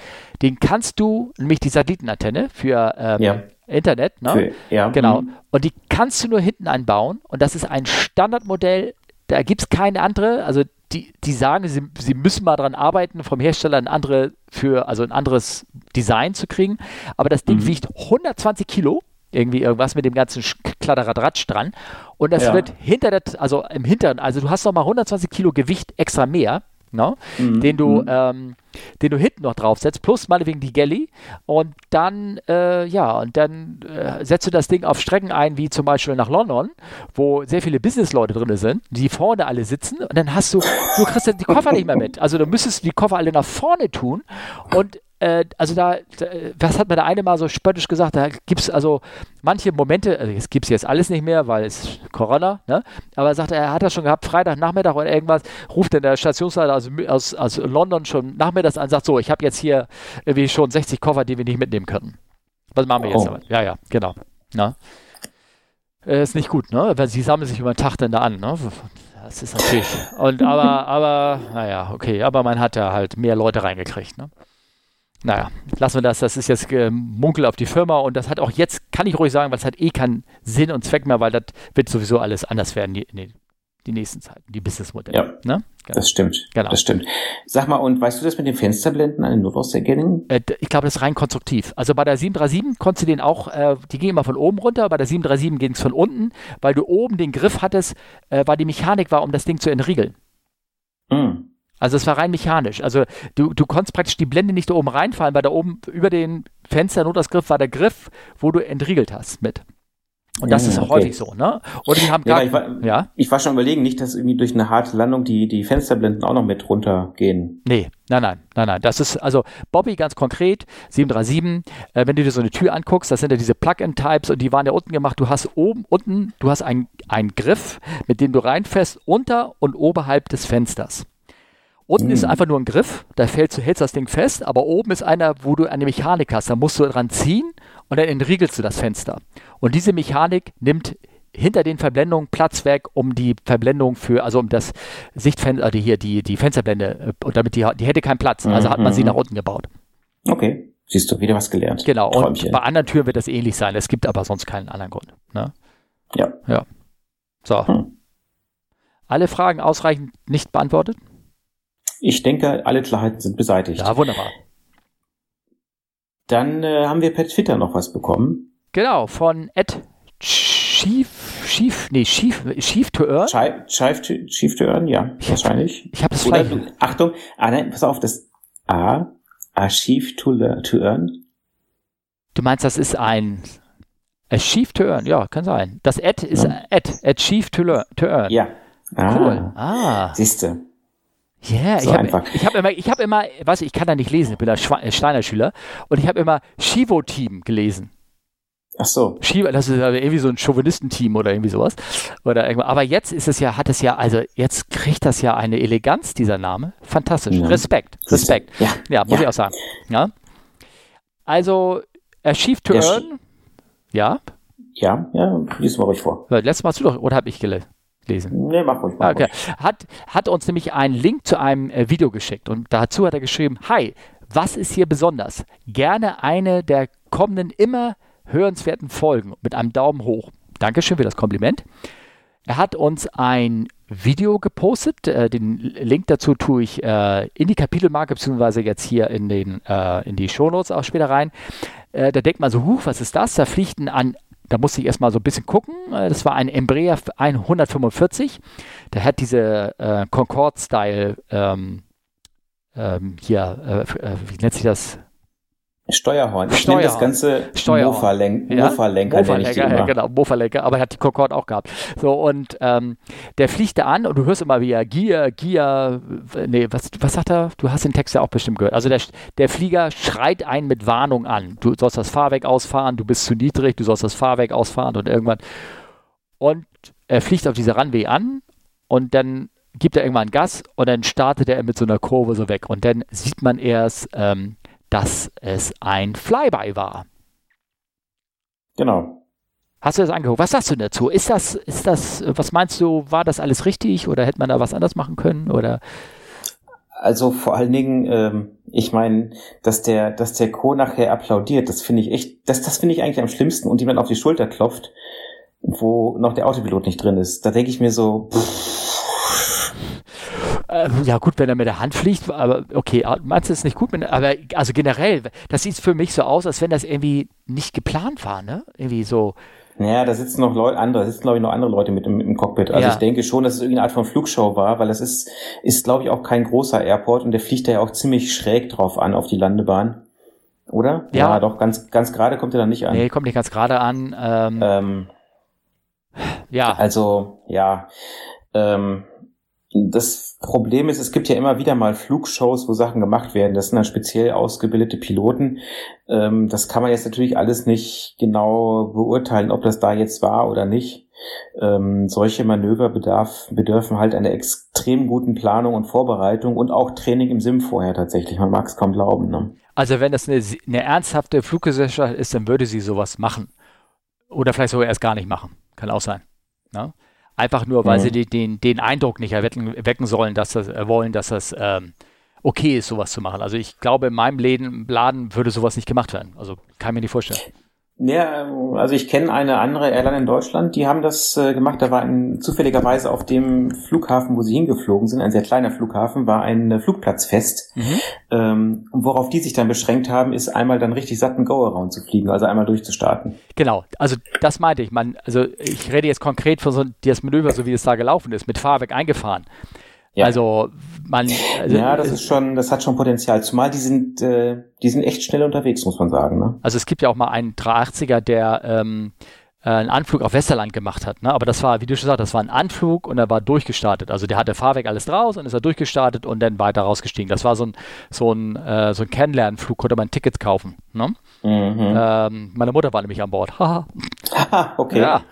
Den kannst du, nämlich die Satellitenantenne für ähm, ja. Internet, ne? Für, ja. Genau. Mhm. Und die kannst du nur hinten einbauen. Und das ist ein Standardmodell. Da gibt es keine andere. Also die, die sagen, sie, sie müssen mal daran arbeiten, vom Hersteller ein, andere für, also ein anderes Design zu kriegen. Aber das Ding mhm. wiegt 120 Kilo, irgendwie irgendwas mit dem ganzen Kladderadatsch dran. Und das ja. wird hinter der, also im Hintern, also du hast nochmal 120 Kilo Gewicht extra mehr ne? Mhm. den, du, mhm. ähm, den du hinten noch draufsetzt, plus meinetwegen die Galley. Und dann, äh, ja, und dann äh, setzt du das Ding auf Strecken ein, wie zum Beispiel nach London, wo sehr viele Businessleute drin sind, die vorne alle sitzen. Und dann hast du, du kriegst die Koffer nicht mehr mit. Also du müsstest die Koffer alle nach vorne tun. Und äh, also da, da, was hat mir der eine mal so spöttisch gesagt, da gibt es also manche Momente, also jetzt gibt es jetzt alles nicht mehr, weil es Corona, ne? aber er sagt, er hat das schon gehabt, Freitagnachmittag oder irgendwas, ruft dann der Stationsleiter aus, aus, aus London schon nachmittags an, sagt so, ich habe jetzt hier irgendwie schon 60 Koffer, die wir nicht mitnehmen können. Was machen wir jetzt oh. damit? Ja, ja, genau. Na? Äh, ist nicht gut, ne? Weil sie sammeln sich über den Tag dann da an, ne? Das ist natürlich. Und aber, aber, naja, okay, aber man hat ja halt mehr Leute reingekriegt, ne? Naja, lassen wir das. Das ist jetzt äh, Munkel auf die Firma und das hat auch jetzt, kann ich ruhig sagen, weil es hat eh keinen Sinn und Zweck mehr, weil das wird sowieso alles anders werden die, die, die nächsten Zeiten, die Businessmodelle. Ja, ne? genau. das stimmt. Genau. Das stimmt. Sag mal, und weißt du das mit den Fensterblenden an den Notausgängen? Äh, ich glaube, das ist rein konstruktiv. Also bei der 737 konntest du den auch, äh, die ging immer von oben runter, bei der 737 ging es von unten, weil du oben den Griff hattest, äh, weil die Mechanik war, um das Ding zu entriegeln. Mhm. Also es war rein mechanisch. Also du, du konntest praktisch die Blende nicht da oben reinfallen, weil da oben über den Fenster Notausgriff war der Griff, wo du entriegelt hast mit. Und das ja, ist okay. häufig so, ne? Oder die haben gar, ja, ich, war, ja? ich war schon überlegen, nicht, dass irgendwie durch eine harte Landung die, die Fensterblenden auch noch mit runtergehen. Nee, nein, nein, nein, nein. Das ist, also Bobby ganz konkret, 737, äh, wenn du dir so eine Tür anguckst, das sind ja diese Plug-in-Types und die waren ja unten gemacht. Du hast oben, unten, du hast einen Griff, mit dem du reinfährst, unter und oberhalb des Fensters. Unten mm. ist einfach nur ein Griff, da fällt, du hältst das Ding fest, aber oben ist einer, wo du eine Mechanik hast. Da musst du dran ziehen und dann entriegelst du das Fenster. Und diese Mechanik nimmt hinter den Verblendungen Platz weg, um die Verblendung für, also um das Sichtfenster, also hier die, die Fensterblende, und damit die, die hätte keinen Platz. Also hat man sie mhm. nach unten gebaut. Okay. Siehst du, wieder was gelernt. Genau, Träumchen. und bei anderen Türen wird das ähnlich sein. Es gibt aber sonst keinen anderen Grund. Ne? Ja. Ja. So. Hm. Alle Fragen ausreichend nicht beantwortet? Ich denke, alle Klarheiten sind beseitigt. Ja, wunderbar. Dann äh, haben wir per Twitter noch was bekommen. Genau, von Ed Chief, Chief, nee, Chief, Chief to Earn. Chief, Chief, to Earn, ja, ich wahrscheinlich. Hab, ich habe es vielleicht. Achtung, ah, nein, pass auf, das A, Archiv to, to Earn. Du meinst, das ist ein Achieve to Earn, ja, kann sein. Das Ad ist ja. Ad, Achieve to, to Earn. Ja. Ah, cool. Ah. Siehste. Ja, yeah, so ich habe hab immer, ich habe immer, weißt du, ich kann da nicht lesen, ich bin ein äh, Steiner Schüler und ich habe immer Shivo-Team gelesen. Ach so. Shiva, das ist irgendwie so ein Chauvinistenteam oder irgendwie sowas. Oder. Aber jetzt ist es ja, hat es ja, also jetzt kriegt das ja eine Eleganz, dieser Name. Fantastisch. Ja. Respekt. Respekt. Ja, ja muss ja. ich auch sagen. Ja. Also, Achieve to Earn. Ja. Ja, ja, lies mal ruhig vor. Letztes Mal hast du doch, oder habe ich gelesen? Lesen? Nee, mach ruhig. Mach okay. ruhig. Hat, hat uns nämlich einen Link zu einem äh, Video geschickt und dazu hat er geschrieben, hi, was ist hier besonders? Gerne eine der kommenden immer hörenswerten Folgen mit einem Daumen hoch. Dankeschön für das Kompliment. Er hat uns ein Video gepostet. Äh, den Link dazu tue ich äh, in die Kapitelmarke, beziehungsweise jetzt hier in, den, äh, in die Shownotes auch später rein. Äh, da denkt man so, huch, was ist das? Da fliegt ein, da musste ich erstmal so ein bisschen gucken. Äh, das war ein Embraer 145. Der hat diese äh, Concorde-Style ähm, ähm, hier, äh, äh, wie nennt sich das? Steuerhorn. Ich nenne das Ganze Mofa-Lenker. Ja? Mofa-Lenker, Mofa ja, genau, Mofa-Lenker, aber er hat die Concorde auch gehabt. So, und ähm, der fliegt da an und du hörst immer wie er Gier, Gier, nee, was, was sagt er? Du hast den Text ja auch bestimmt gehört. Also der, der Flieger schreit einen mit Warnung an. Du sollst das Fahrwerk ausfahren, du bist zu niedrig, du sollst das Fahrwerk ausfahren und irgendwann. Und er fliegt auf diese Runway an und dann gibt er irgendwann Gas und dann startet er mit so einer Kurve so weg. Und dann sieht man erst, ähm, dass es ein Flyby war. Genau. Hast du das angeguckt? Was sagst du dazu? Ist das, ist das, was meinst du, war das alles richtig oder hätte man da was anders machen können? Oder? Also vor allen Dingen, ähm, ich meine, dass der, dass der Co. nachher applaudiert, das finde ich echt, das, das finde ich eigentlich am schlimmsten und jemand auf die Schulter klopft, wo noch der Autopilot nicht drin ist. Da denke ich mir so, pff, äh, ja gut, wenn er mit der Hand fliegt, aber okay, ah, meinst du es nicht gut? Mit, aber also generell, das sieht für mich so aus, als wenn das irgendwie nicht geplant war, ne? Irgendwie so. Ja, da sitzen noch Leute, andere, da sitzen glaube ich noch andere Leute mit im, im Cockpit. Also ja. ich denke schon, dass es irgendeine Art von Flugshow war, weil das ist, ist glaube ich auch kein großer Airport und der fliegt da ja auch ziemlich schräg drauf an auf die Landebahn. Oder? Ja, ja doch, ganz, ganz gerade kommt er da nicht an. Nee, kommt nicht ganz gerade an. Ähm, ähm, ja. Also, ja. Ähm, das Problem ist, es gibt ja immer wieder mal Flugshows, wo Sachen gemacht werden. Das sind dann speziell ausgebildete Piloten. Ähm, das kann man jetzt natürlich alles nicht genau beurteilen, ob das da jetzt war oder nicht. Ähm, solche Manöver bedarf, bedürfen halt einer extrem guten Planung und Vorbereitung und auch Training im Sim vorher tatsächlich. Man mag es kaum glauben. Ne? Also wenn das eine, eine ernsthafte Fluggesellschaft ist, dann würde sie sowas machen. Oder vielleicht sogar erst gar nicht machen. Kann auch sein. Ne? Einfach nur, weil mhm. sie den, den Eindruck nicht erwecken, wecken sollen, dass das äh, wollen, dass das ähm, okay ist, sowas zu machen. Also ich glaube, in meinem Läden, Laden würde sowas nicht gemacht werden. Also kann ich mir nicht vorstellen. Ja, also ich kenne eine andere Airline in Deutschland, die haben das äh, gemacht. Da war ein, zufälligerweise auf dem Flughafen, wo sie hingeflogen sind, ein sehr kleiner Flughafen, war ein äh, Flugplatzfest. Mhm. Ähm, und worauf die sich dann beschränkt haben, ist einmal dann richtig satten Go-Around zu fliegen, also einmal durchzustarten. Genau, also das meinte ich. Man, also ich rede jetzt konkret von so das Manöver, so wie es da gelaufen ist, mit Fahrwerk eingefahren. Ja. Also man. Also, ja, das ist schon, das hat schon Potenzial. Zumal die sind, äh, die sind echt schnell unterwegs, muss man sagen. Ne? Also es gibt ja auch mal einen 380er, der ähm, äh, einen Anflug auf Westerland gemacht hat. Ne? Aber das war, wie du schon sagst, das war ein Anflug und er war durchgestartet. Also der hatte Fahrwerk alles draus und ist er durchgestartet und dann weiter rausgestiegen. Das war so ein, so ein, äh, so ein Kennenlernflug, konnte man Tickets kaufen. Ne? Mhm. Ähm, meine Mutter war nämlich an Bord. Haha. okay. Ja,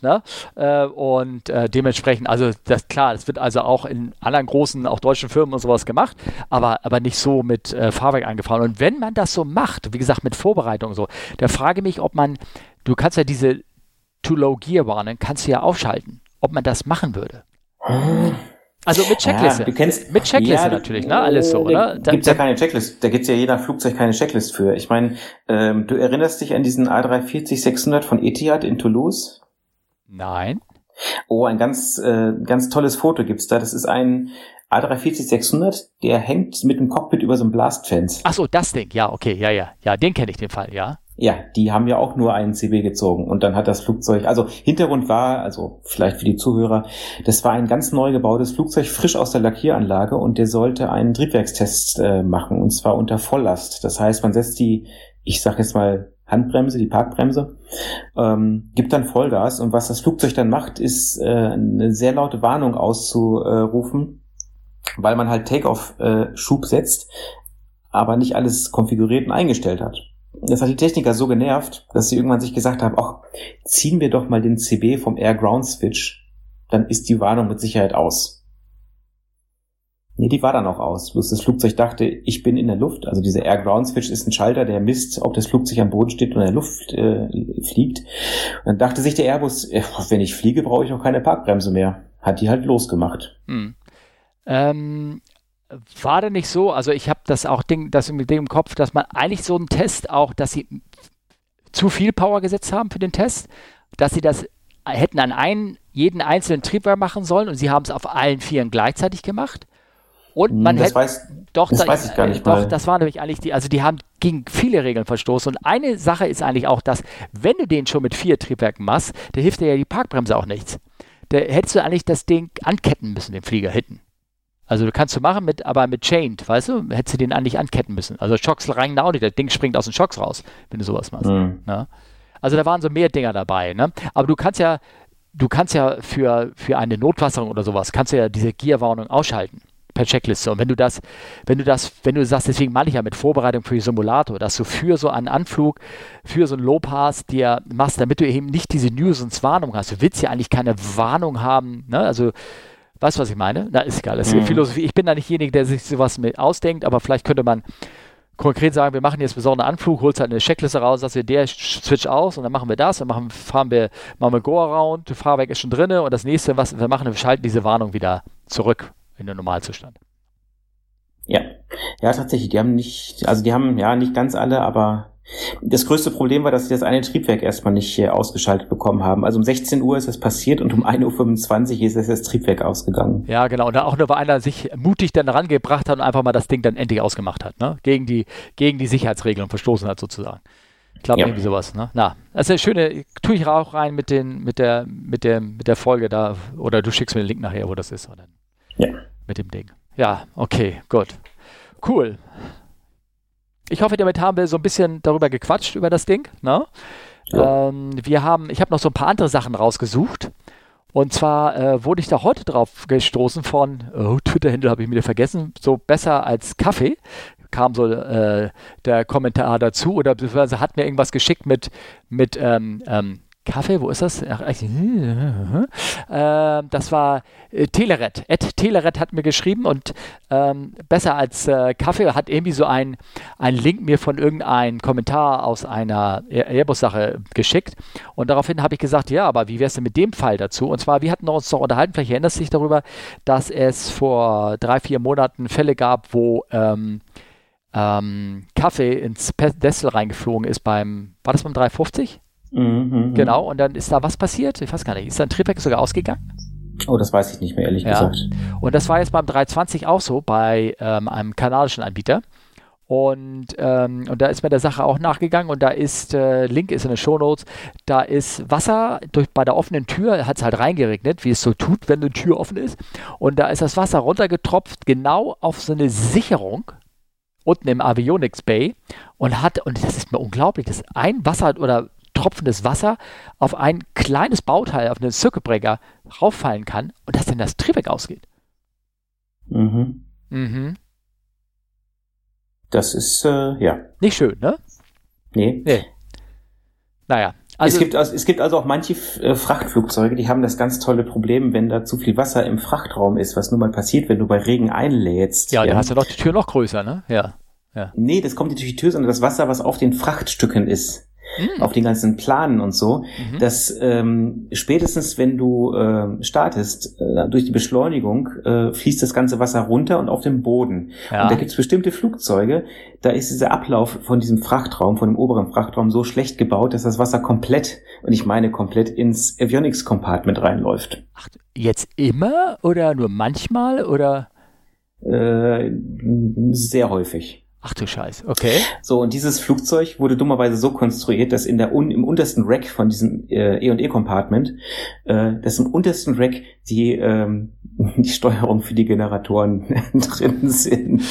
ne? Äh, und äh, dementsprechend, also das klar, das wird also auch in anderen großen, auch deutschen Firmen und sowas gemacht, aber, aber nicht so mit äh, Fahrwerk eingefahren. Und wenn man das so macht, wie gesagt, mit Vorbereitung so, da frage ich mich, ob man, du kannst ja diese Too-Low-Gear-Warnen, kannst du ja aufschalten, ob man das machen würde. Also mit Checkliste. Ja, du kennst, mit Checkliste ja, natürlich, ne? Alles so, oder? Da gibt's ja keine Checklist. Da gibt's ja jeder Flugzeug keine Checklist für. Ich meine, ähm, du erinnerst dich an diesen A340-600 von Etihad in Toulouse? Nein. Oh, ein ganz, äh, ganz tolles Foto gibt's da. Das ist ein A340-600, der hängt mit dem Cockpit über so einem Blastfence. Ach so, das Ding. Ja, okay, ja, ja. Ja, den kenne ich, den Fall, ja. Ja, die haben ja auch nur einen CB gezogen und dann hat das Flugzeug, also Hintergrund war, also vielleicht für die Zuhörer, das war ein ganz neu gebautes Flugzeug, frisch aus der Lackieranlage und der sollte einen Triebwerkstest äh, machen und zwar unter Volllast. Das heißt, man setzt die, ich sag jetzt mal Handbremse, die Parkbremse, ähm, gibt dann Vollgas und was das Flugzeug dann macht, ist äh, eine sehr laute Warnung auszurufen, weil man halt Take-off-Schub äh, setzt, aber nicht alles konfiguriert und eingestellt hat. Das hat die Techniker so genervt, dass sie irgendwann sich gesagt haben, ach, ziehen wir doch mal den CB vom Air Ground Switch, dann ist die Warnung mit Sicherheit aus. Nee, die war dann auch aus. Bloß das Flugzeug dachte, ich bin in der Luft. Also dieser Air Ground Switch ist ein Schalter, der misst, ob das Flugzeug am Boden steht und in der Luft äh, fliegt. Und dann dachte sich der Airbus, äh, wenn ich fliege, brauche ich auch keine Parkbremse mehr. Hat die halt losgemacht. Hm. Ähm, war denn nicht so, also ich habe das auch Ding, das mit dem im Kopf, dass man eigentlich so einen Test auch, dass sie zu viel Power gesetzt haben für den Test, dass sie das hätten an einen, jeden einzelnen Triebwerk machen sollen und sie haben es auf allen Vieren gleichzeitig gemacht. Und hm, man das hätte, weiß, doch, das da, weiß ich gar nicht doch, mal. das war nämlich eigentlich die, also die haben gegen viele Regeln verstoßen. Und eine Sache ist eigentlich auch, dass, wenn du den schon mit vier Triebwerken machst, da hilft dir ja die Parkbremse auch nichts. Da hättest du eigentlich das Ding anketten müssen, den Flieger hinten. Also du kannst du machen, mit, aber mit Chained, weißt du, hättest du den eigentlich anketten müssen. Also Shocks reichen auch nicht, das Ding springt aus den Shocks raus, wenn du sowas machst. Mhm. Ne? Also da waren so mehr Dinger dabei, ne? Aber du kannst ja, du kannst ja für, für eine Notwasserung oder sowas, kannst du ja diese Gearwarnung ausschalten per Checkliste. Und wenn du das, wenn du das, wenn du sagst, deswegen meine ich ja mit Vorbereitung für den Simulator, dass du für so einen Anflug, für so einen Low-Pass dir machst, damit du eben nicht diese Nuisance-Warnung hast. Du willst ja eigentlich keine Warnung haben, ne? Also, weißt du, was ich meine? Na, ist egal. Das ist mhm. Philosophie. Ich bin da nicht derjenige, der sich sowas mit ausdenkt, aber vielleicht könnte man konkret sagen, wir machen jetzt einen besonderen Anflug, holst halt eine Checkliste raus, dass wir der Switch aus und dann machen wir das, dann machen, fahren wir, machen wir Go-Around, der Fahrwerk ist schon drin und das nächste, was wir machen, wir schalten diese Warnung wieder zurück in den Normalzustand. Ja, ja, tatsächlich. Die haben nicht, also die haben ja nicht ganz alle, aber das größte Problem war, dass sie das eine Triebwerk erstmal nicht äh, ausgeschaltet bekommen haben. Also um 16 Uhr ist das passiert und um 1.25 Uhr ist das Triebwerk ausgegangen. Ja, genau. Und auch nur, weil einer sich mutig dann rangebracht hat und einfach mal das Ding dann endlich ausgemacht hat, ne? Gegen die, gegen die Sicherheitsregelung verstoßen hat sozusagen. Ich glaube ja. irgendwie sowas, ne? Na, das ist eine schöne, tue ich auch rein mit den, mit der, mit der, mit der Folge da, oder du schickst mir den Link nachher, wo das ist. Oder? Ja. Mit dem Ding. Ja, okay, gut. Cool. Ich hoffe, damit haben wir so ein bisschen darüber gequatscht, über das Ding. Ne? Ja. Ähm, wir haben, ich habe noch so ein paar andere Sachen rausgesucht. Und zwar äh, wurde ich da heute drauf gestoßen von, oh, Twitter-Händler habe ich wieder vergessen, so besser als Kaffee kam so äh, der Kommentar dazu oder beziehungsweise hat mir irgendwas geschickt mit, mit ähm, ähm, Kaffee, wo ist das? Ach, äh, das war äh, Teleret. Ed Teleret hat mir geschrieben und ähm, besser als äh, Kaffee hat irgendwie so ein, ein Link mir von irgendeinem Kommentar aus einer Airbus-Sache geschickt. Und daraufhin habe ich gesagt, ja, aber wie wäre es denn mit dem Fall dazu? Und zwar, wir hatten uns doch unterhalten, vielleicht erinnerst du dich darüber, dass es vor drei, vier Monaten Fälle gab, wo ähm, ähm, Kaffee ins Dessel reingeflogen ist beim, war das beim 350? Mhm, genau, und dann ist da was passiert? Ich weiß gar nicht. Ist da ein Triebwerk sogar ausgegangen? Oh, das weiß ich nicht mehr, ehrlich ja. gesagt. Und das war jetzt beim 320 auch so, bei ähm, einem kanadischen Anbieter. Und, ähm, und da ist mir der Sache auch nachgegangen und da ist, äh, Link ist in den Shownotes, da ist Wasser durch, bei der offenen Tür, hat es halt reingeregnet, wie es so tut, wenn eine Tür offen ist. Und da ist das Wasser runtergetropft, genau auf so eine Sicherung unten im Avionics Bay und hat, und das ist mir unglaublich, dass ein Wasser oder tropfendes Wasser auf ein kleines Bauteil, auf einen Circuitbreaker rauffallen kann und dass dann das Triebwerk ausgeht. Mhm. Mhm. Das ist, äh, ja. Nicht schön, ne? Nee. Nee. Naja. Also, es, gibt, also, es gibt also auch manche äh, Frachtflugzeuge, die haben das ganz tolle Problem, wenn da zu viel Wasser im Frachtraum ist, was nun mal passiert, wenn du bei Regen einlädst. Ja, ja. dann hast du doch die Tür noch größer, ne? Ja. ja. Nee, das kommt nicht durch die Tür, sondern das Wasser, was auf den Frachtstücken ist mhm. auf den ganzen Planen und so, mhm. dass ähm, spätestens wenn du äh, startest, äh, durch die Beschleunigung äh, fließt das ganze Wasser runter und auf den Boden. Ja. Und da gibt es bestimmte Flugzeuge, da ist dieser Ablauf von diesem Frachtraum, von dem oberen Frachtraum so schlecht gebaut, dass das Wasser komplett, und ich meine komplett, ins Avionics Compartment reinläuft. Ach, jetzt immer oder nur manchmal oder? Äh, sehr häufig. Ach du Scheiß, okay. So, und dieses Flugzeug wurde dummerweise so konstruiert, dass in der un, im untersten Rack von diesem äh, E&E-Compartment, äh, dass im untersten Rack die, ähm, die Steuerung für die Generatoren drin sind.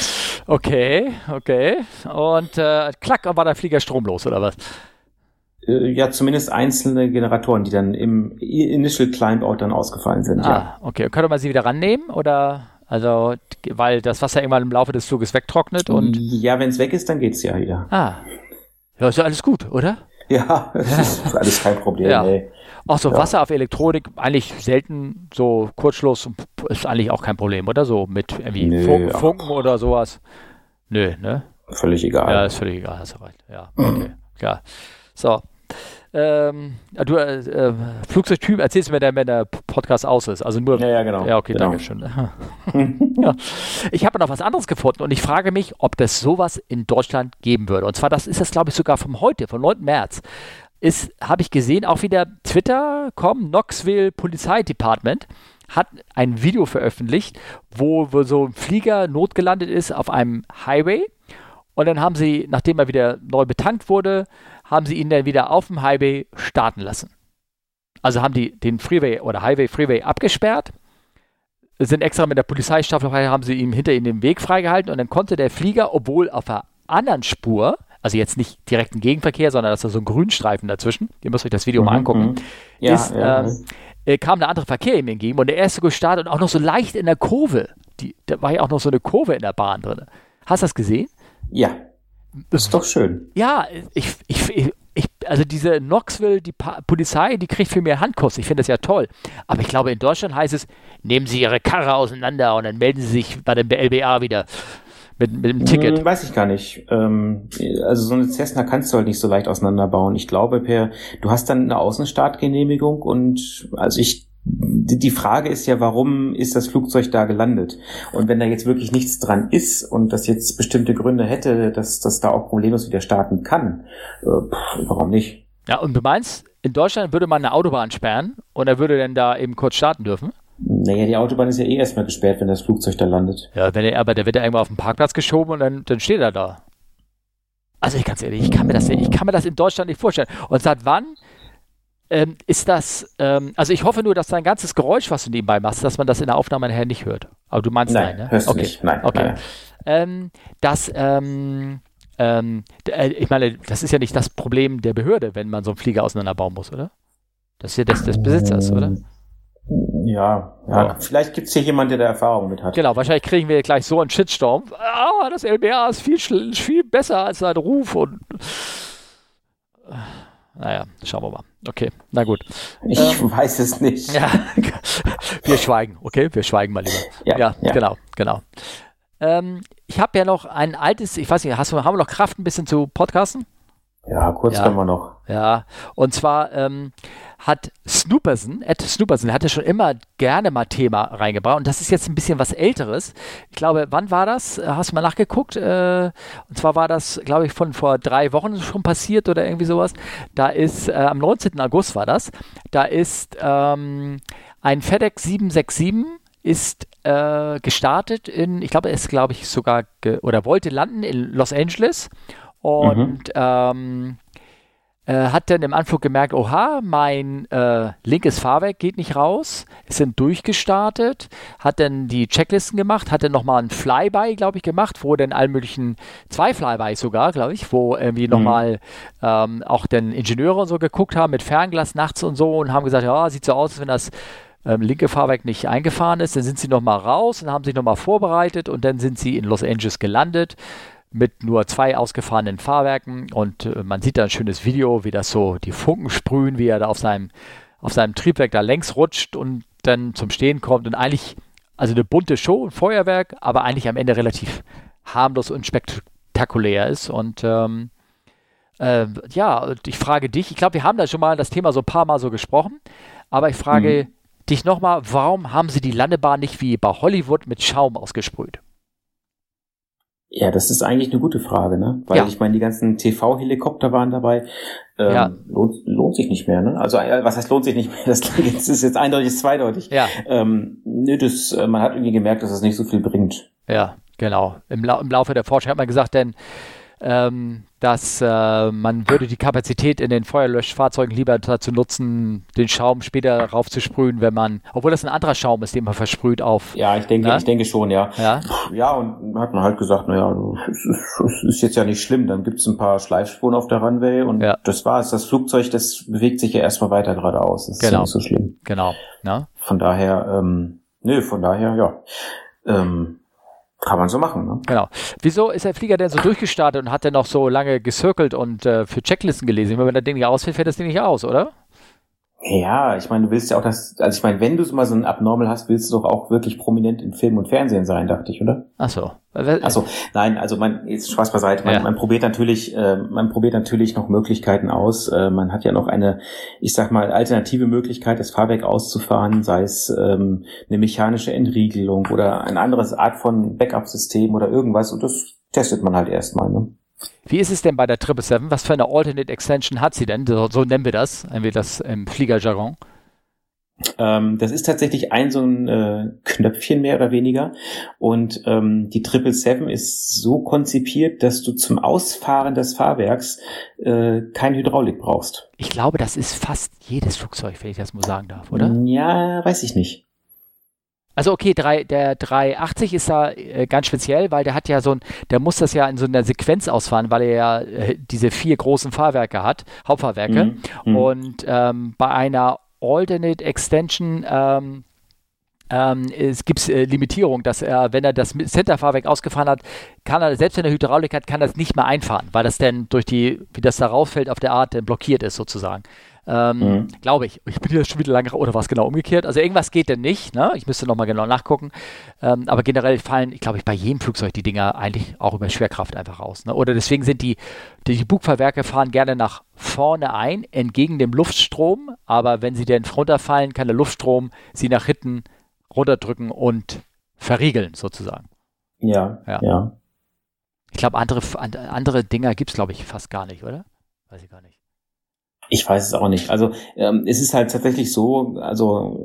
Okay, okay. Und äh, klack, war der Flieger stromlos, oder was? Äh, ja, zumindest einzelne Generatoren, die dann im Initial Climb-Out dann ausgefallen sind. Ah, ja. okay. Könnte man sie wieder rannehmen, oder? Also, weil das Wasser irgendwann im Laufe des Fluges wegtrocknet und. Ja, wenn es weg ist, dann geht's ja wieder. Ah. Ja, ist ja alles gut, oder? Ja, das ist alles kein Problem. Ja. Ey. Auch so ja. Wasser auf Elektronik, eigentlich selten so Kurzschluss ist eigentlich auch kein Problem, oder? So mit irgendwie Nö, Fun Funken oder sowas. Nö, ne? Völlig egal. Ja, ist völlig egal, hast du recht. Ja, okay. Ja. So. Ähm, du, äh, äh, Flugzeugtyp erzählst du mir dann, wenn der Podcast aus ist. Also nur. Ja, ja, genau. Ja, okay, genau. danke schön. ja. Ich habe noch was anderes gefunden und ich frage mich, ob das sowas in Deutschland geben würde. Und zwar, das ist das, glaube ich, sogar vom heute, vom 9. März. Ist, habe ich gesehen, auch wieder Twitter, komm, Knoxville Polizeidepartment hat ein Video veröffentlicht, wo, wo so ein Flieger notgelandet ist auf einem Highway. Und dann haben sie, nachdem er wieder neu betankt wurde, haben sie ihn dann wieder auf dem Highway starten lassen. Also haben die den Freeway oder Highway Freeway abgesperrt, sind extra mit der Polizeistaffel, haben sie ihm hinter ihm den Weg freigehalten und dann konnte der Flieger, obwohl auf der anderen Spur, also jetzt nicht direkten Gegenverkehr, sondern da ist so ein Grünstreifen dazwischen, ihr müsst euch das Video mhm, mal angucken, mhm. ja, ist, ja, ähm, äh, kam eine andere Verkehr ihm entgegen und der erste gestartet und auch noch so leicht in der Kurve. Die, da war ja auch noch so eine Kurve in der Bahn drin. Hast du das gesehen? Ja. Ist doch schön. Ja, ich, ich, ich, also diese Knoxville, die pa Polizei, die kriegt viel mehr Handkuss. Ich finde das ja toll. Aber ich glaube, in Deutschland heißt es, nehmen Sie Ihre Karre auseinander und dann melden Sie sich bei dem LBA wieder mit, mit dem Ticket. Hm, weiß ich gar nicht. Ähm, also so eine Cessna kannst du halt nicht so leicht auseinanderbauen. Ich glaube, per, du hast dann eine Außenstartgenehmigung und also ich die Frage ist ja, warum ist das Flugzeug da gelandet? Und wenn da jetzt wirklich nichts dran ist und das jetzt bestimmte Gründe hätte, dass das da auch problemlos wieder starten kann, äh, pff, warum nicht? Ja, und du meinst, in Deutschland würde man eine Autobahn sperren und er würde dann da eben kurz starten dürfen? Naja, die Autobahn ist ja eh erstmal gesperrt, wenn das Flugzeug da landet. Ja, wenn er, aber der wird ja irgendwo auf den Parkplatz geschoben und dann, dann steht er da. Also ich ganz ehrlich, ich kann mir das, ich kann mir das in Deutschland nicht vorstellen. Und seit wann ähm, ist das, ähm, also ich hoffe nur, dass dein ganzes Geräusch, was du nebenbei machst, dass man das in der Aufnahme nachher nicht hört. Aber du meinst nein, nein ne? Hörst okay. nicht. Nein. Okay. Nein. Ähm, dass, ähm, ähm, äh, ich meine, das ist ja nicht das Problem der Behörde, wenn man so einen Flieger auseinanderbauen muss, oder? Das ist ja des, des Besitzers, oder? Ja, ja. Oh. vielleicht gibt es hier jemanden, der da Erfahrung mit hat. Genau, wahrscheinlich kriegen wir gleich so einen Shitstorm. Ah, das LBA ist viel, viel besser als sein Ruf und naja, schauen wir mal. Okay, na gut. Ich ähm, weiß es nicht. Ja, wir schweigen, okay? Wir schweigen mal lieber. Ja, ja, ja. genau, genau. Ähm, ich habe ja noch ein altes, ich weiß nicht, hast, haben wir noch Kraft ein bisschen zu podcasten? Ja, kurz ja. können wir noch. Ja, und zwar ähm, hat Snooperson, Ed Snooperson, hat ja schon immer gerne mal Thema reingebracht und das ist jetzt ein bisschen was Älteres. Ich glaube, wann war das? Hast du mal nachgeguckt? Äh, und zwar war das, glaube ich, von vor drei Wochen schon passiert oder irgendwie sowas. Da ist, äh, am 19. August war das, da ist ähm, ein FedEx 767 ist äh, gestartet in, ich glaube, er ist, glaube ich, sogar oder wollte landen in Los Angeles und mhm. ähm, äh, hat dann im Anflug gemerkt, oha, mein äh, linkes Fahrwerk geht nicht raus, ist dann durchgestartet, hat dann die Checklisten gemacht, hat dann nochmal ein Flyby, glaube ich, gemacht, wo dann allen möglichen, zwei Flybys sogar, glaube ich, wo irgendwie mhm. nochmal ähm, auch dann Ingenieure und so geguckt haben mit Fernglas nachts und so und haben gesagt, ja, sieht so aus, als wenn das ähm, linke Fahrwerk nicht eingefahren ist, dann sind sie nochmal raus und haben sich nochmal vorbereitet und dann sind sie in Los Angeles gelandet mit nur zwei ausgefahrenen Fahrwerken und äh, man sieht da ein schönes Video, wie das so die Funken sprühen, wie er da auf seinem, auf seinem Triebwerk da längs rutscht und dann zum Stehen kommt und eigentlich, also eine bunte Show, ein Feuerwerk, aber eigentlich am Ende relativ harmlos und spektakulär ist und ähm, äh, ja, ich frage dich, ich glaube, wir haben da schon mal das Thema so ein paar Mal so gesprochen, aber ich frage mhm. dich nochmal, warum haben sie die Landebahn nicht wie bei Hollywood mit Schaum ausgesprüht? Ja, das ist eigentlich eine gute Frage, ne? Weil ja. ich meine, die ganzen TV-Helikopter waren dabei. Ähm, ja. lohnt, lohnt sich nicht mehr, ne? Also äh, was heißt lohnt sich nicht mehr? Das, das ist jetzt eindeutig, zweideutig. Ja. Ähm, nö, das, äh, man hat irgendwie gemerkt, dass das nicht so viel bringt. Ja, genau. Im, Lau im Laufe der Forschung hat man gesagt, denn dass äh, man würde die Kapazität in den Feuerlöschfahrzeugen lieber dazu nutzen, den Schaum später raufzusprühen, wenn man, obwohl das ein anderer Schaum ist, den man versprüht auf. Ja, ich denke, ne? ich denke schon, ja. Ja, ja und hat man halt gesagt, naja, es ist, jetzt ja nicht schlimm, dann gibt's ein paar Schleifspuren auf der Runway und ja. das war's. Das Flugzeug, das bewegt sich ja erstmal weiter geradeaus. Das genau. ist ja nicht so schlimm. Genau. Ja. Von daher, ähm, nö, von daher, ja. Ähm, kann man so machen, ne? Genau. Wieso ist der Flieger denn so durchgestartet und hat denn noch so lange gecircelt und äh, für Checklisten gelesen? Wenn das Ding nicht ausfällt, fällt das Ding nicht aus, oder? Ja, ich meine, du willst ja auch das, also ich meine, wenn du so mal so ein Abnormal hast, willst du doch auch wirklich prominent in Film und Fernsehen sein, dachte ich, oder? Ach so. Ach so, nein, also man, jetzt Spaß beiseite, man, ja. man probiert natürlich, äh, man probiert natürlich noch Möglichkeiten aus. Äh, man hat ja noch eine, ich sag mal, alternative Möglichkeit, das Fahrwerk auszufahren, sei es ähm, eine mechanische Entriegelung oder eine andere Art von Backup-System oder irgendwas und das testet man halt erstmal, ne? Wie ist es denn bei der 777? Was für eine Alternate Extension hat sie denn? So, so nennen wir das, nennen wir das im Fliegerjargon. Ähm, das ist tatsächlich ein so ein äh, Knöpfchen mehr oder weniger. Und ähm, die 777 ist so konzipiert, dass du zum Ausfahren des Fahrwerks äh, kein Hydraulik brauchst. Ich glaube, das ist fast jedes Flugzeug, wenn ich das mal sagen darf, oder? Ja, weiß ich nicht. Also okay, drei, der 380 ist da äh, ganz speziell, weil der hat ja so ein, der muss das ja in so einer Sequenz ausfahren, weil er ja äh, diese vier großen Fahrwerke hat, Hauptfahrwerke. Mhm. Mhm. Und ähm, bei einer Alternate Extension ähm, ähm, es gibt äh, Limitierung, dass er, wenn er das Centerfahrwerk ausgefahren hat, kann er, selbst wenn er Hydraulik hat, kann er das nicht mehr einfahren, weil das dann durch die, wie das da rauffällt, auf der Art blockiert ist sozusagen. Ähm, mhm. Glaube ich. Ich bin hier schon wieder lange, oder war es genau umgekehrt? Also irgendwas geht denn nicht, ne? Ich müsste nochmal genau nachgucken. Ähm, aber generell fallen, ich glaube ich, bei jedem Flugzeug die Dinger eigentlich auch über Schwerkraft einfach raus. Ne? Oder deswegen sind die, die Bugfahrwerke fahren gerne nach vorne ein, entgegen dem Luftstrom, aber wenn sie dann runterfallen, kann der Luftstrom sie nach hinten runterdrücken und verriegeln, sozusagen. Ja, ja. ja. Ich glaube, andere, andere Dinger gibt es, glaube ich, fast gar nicht, oder? Weiß ich gar nicht. Ich weiß es auch nicht. Also ähm, es ist halt tatsächlich so, also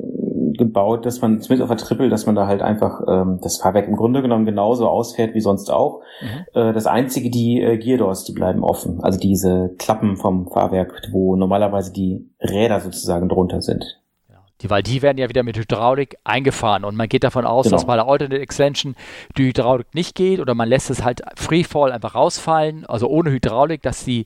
gebaut, dass man zumindest auf der Triple, dass man da halt einfach ähm, das Fahrwerk im Grunde genommen genauso ausfährt wie sonst auch. Mhm. Äh, das einzige, die äh, Geardoors, die bleiben offen. Also diese Klappen vom Fahrwerk, wo normalerweise die Räder sozusagen drunter sind. Die, weil die werden ja wieder mit Hydraulik eingefahren und man geht davon aus, genau. dass bei der Alternate Extension die Hydraulik nicht geht oder man lässt es halt Freefall einfach rausfallen, also ohne Hydraulik, dass die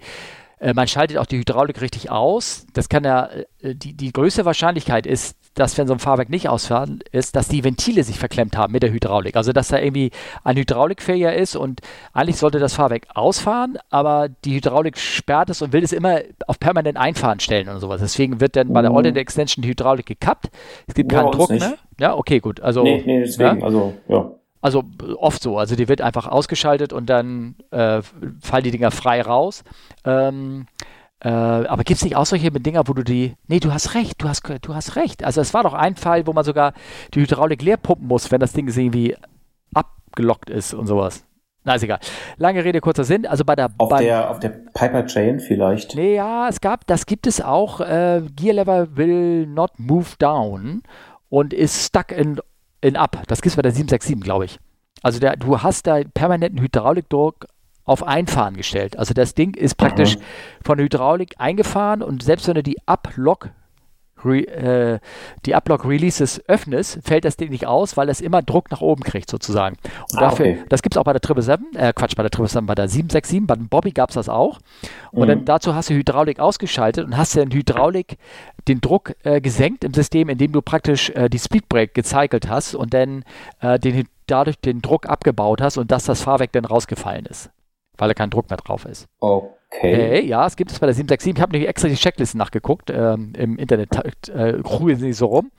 man schaltet auch die Hydraulik richtig aus. Das kann ja, äh, die, die größte Wahrscheinlichkeit ist, dass wenn so ein Fahrwerk nicht ausfahren ist, dass die Ventile sich verklemmt haben mit der Hydraulik. Also dass da irgendwie ein Hydraulikfailure ist und eigentlich sollte das Fahrwerk ausfahren, aber die Hydraulik sperrt es und will es immer auf permanent einfahren stellen und sowas. Deswegen wird dann bei der. Alternate Extension die Hydraulik gekappt. Es gibt ja, keinen Druck mehr. Ja, okay, gut. Also, nee, nee, deswegen, ja? also, ja. Also oft so. Also die wird einfach ausgeschaltet und dann äh, fallen die Dinger frei raus. Ähm, äh, aber gibt es nicht auch solche Dinger, wo du die. Nee, du hast recht, du hast, du hast recht. Also es war doch ein Fall, wo man sogar die Hydraulik leer pumpen muss, wenn das Ding irgendwie abgelockt ist und sowas. Na, ist egal. Lange Rede, kurzer Sinn. Also bei der auf bei, der auf der Piper Chain vielleicht. Nee, ja, es gab, das gibt es auch. Äh, Gear Lever will not move down und ist stuck in in Up. Das gibt es bei der 767, glaube ich. Also der, du hast da permanenten Hydraulikdruck auf Einfahren gestellt. Also das Ding ist praktisch mhm. von Hydraulik eingefahren und selbst wenn du die Up-Lock Re, äh, die Uplock-Releases öffnest, fällt das Ding nicht aus, weil es immer Druck nach oben kriegt, sozusagen. Und ah, dafür, okay. das gibt es auch bei der 777, äh, Quatsch, bei der 777, bei der 767, bei dem Bobby gab es das auch. Und mhm. dann dazu hast du Hydraulik ausgeschaltet und hast dann Hydraulik den Druck äh, gesenkt im System, indem du praktisch äh, die Speedbrake gecycelt hast und dann äh, den, dadurch den Druck abgebaut hast und dass das Fahrwerk dann rausgefallen ist, weil da kein Druck mehr drauf ist. Okay. Okay. Äh, ja, es gibt es bei der 767. Ich habe nämlich extra die Checklisten nachgeguckt. Ähm, Im Internet äh, ruhen sie so rum.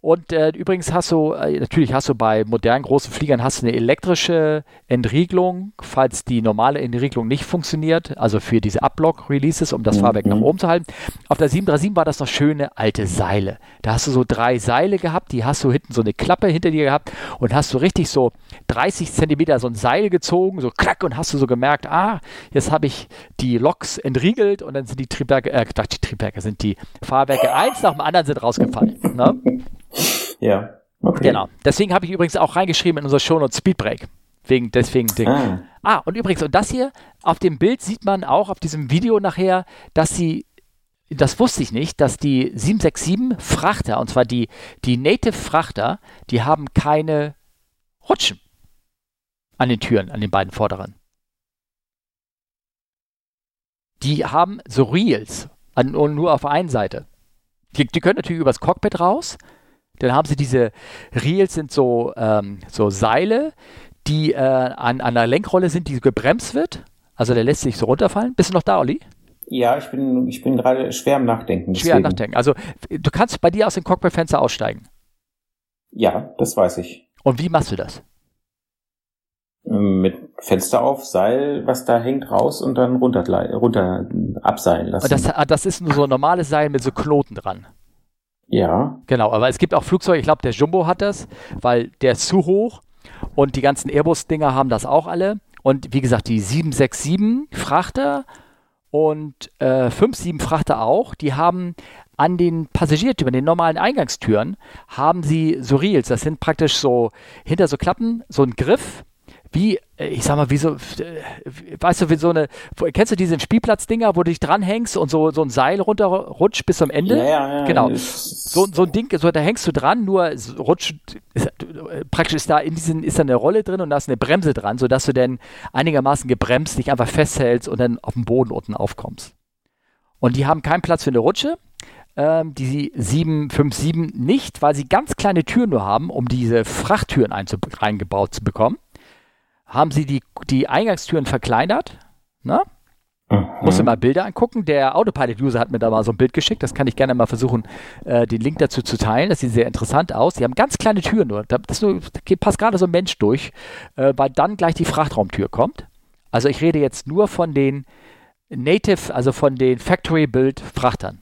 Und äh, übrigens hast du, äh, natürlich hast du bei modernen großen Fliegern hast du eine elektrische Entriegelung, falls die normale Entriegelung nicht funktioniert, also für diese Uplock-Releases, um das mhm. Fahrwerk nach oben zu halten. Auf der 737 war das noch schöne alte Seile. Da hast du so drei Seile gehabt, die hast du hinten so eine Klappe hinter dir gehabt und hast du richtig so 30 Zentimeter so ein Seil gezogen, so klack und hast du so gemerkt, ah, jetzt habe ich die Loks entriegelt und dann sind die Triebwerke, äh, die Triebwerke, sind die Fahrwerke eins nach dem anderen sind rausgefallen. Ne? Ja. Okay. Genau. Deswegen habe ich übrigens auch reingeschrieben in unserer Shownotes Speedbreak. Wegen, deswegen Ding. Ah. ah, und übrigens, und das hier, auf dem Bild sieht man auch auf diesem Video nachher, dass sie, das wusste ich nicht, dass die 767 Frachter, und zwar die, die Native Frachter, die haben keine Rutschen an den Türen, an den beiden vorderen die haben so Reels an, und nur auf der einen Seite. Die, die, können natürlich übers Cockpit raus. Dann haben sie diese Reels sind so, ähm, so Seile, die äh, an, an der Lenkrolle sind, die gebremst wird. Also der lässt sich so runterfallen. Bist du noch da, Olli? Ja, ich bin, ich bin gerade schwer am Nachdenken. Deswegen. Schwer am Nachdenken. Also du kannst bei dir aus dem Cockpit-Fenster aussteigen. Ja, das weiß ich. Und wie machst du das? Mit Fenster auf, Seil, was da hängt, raus und dann runter, runter abseilen lassen. Das, ah, das ist nur so ein normales Seil mit so Knoten dran. Ja. Genau, aber es gibt auch Flugzeuge, ich glaube, der Jumbo hat das, weil der ist zu hoch und die ganzen Airbus-Dinger haben das auch alle. Und wie gesagt, die 767 Frachter und äh, 57 Frachter auch, die haben an den Passagiertüren, den normalen Eingangstüren, haben sie so Reels. Das sind praktisch so hinter so Klappen, so ein Griff, wie, äh, ich sag mal, wie so, äh, weißt du, wie so eine, kennst du diese Spielplatzdinger, wo du dich dranhängst und so, so ein Seil runterrutscht bis zum Ende? Ja, ja, ja. Genau. So, so ein Ding, so, da hängst du dran, nur rutscht, ist, praktisch ist da in diesen, ist da eine Rolle drin und da ist eine Bremse dran, sodass du dann einigermaßen gebremst dich einfach festhältst und dann auf dem Boden unten aufkommst. Und die haben keinen Platz für eine Rutsche, ähm, die 757 nicht, weil sie ganz kleine Türen nur haben, um diese Frachttüren reingebaut zu bekommen. Haben sie die, die Eingangstüren verkleinert. Ne? Mhm. Muss du mal Bilder angucken. Der Autopilot-User hat mir da mal so ein Bild geschickt. Das kann ich gerne mal versuchen, äh, den Link dazu zu teilen. Das sieht sehr interessant aus. Die haben ganz kleine Türen nur. Da, das nur, da passt gerade so ein Mensch durch, äh, weil dann gleich die Frachtraumtür kommt. Also ich rede jetzt nur von den Native, also von den Factory-Build-Frachtern.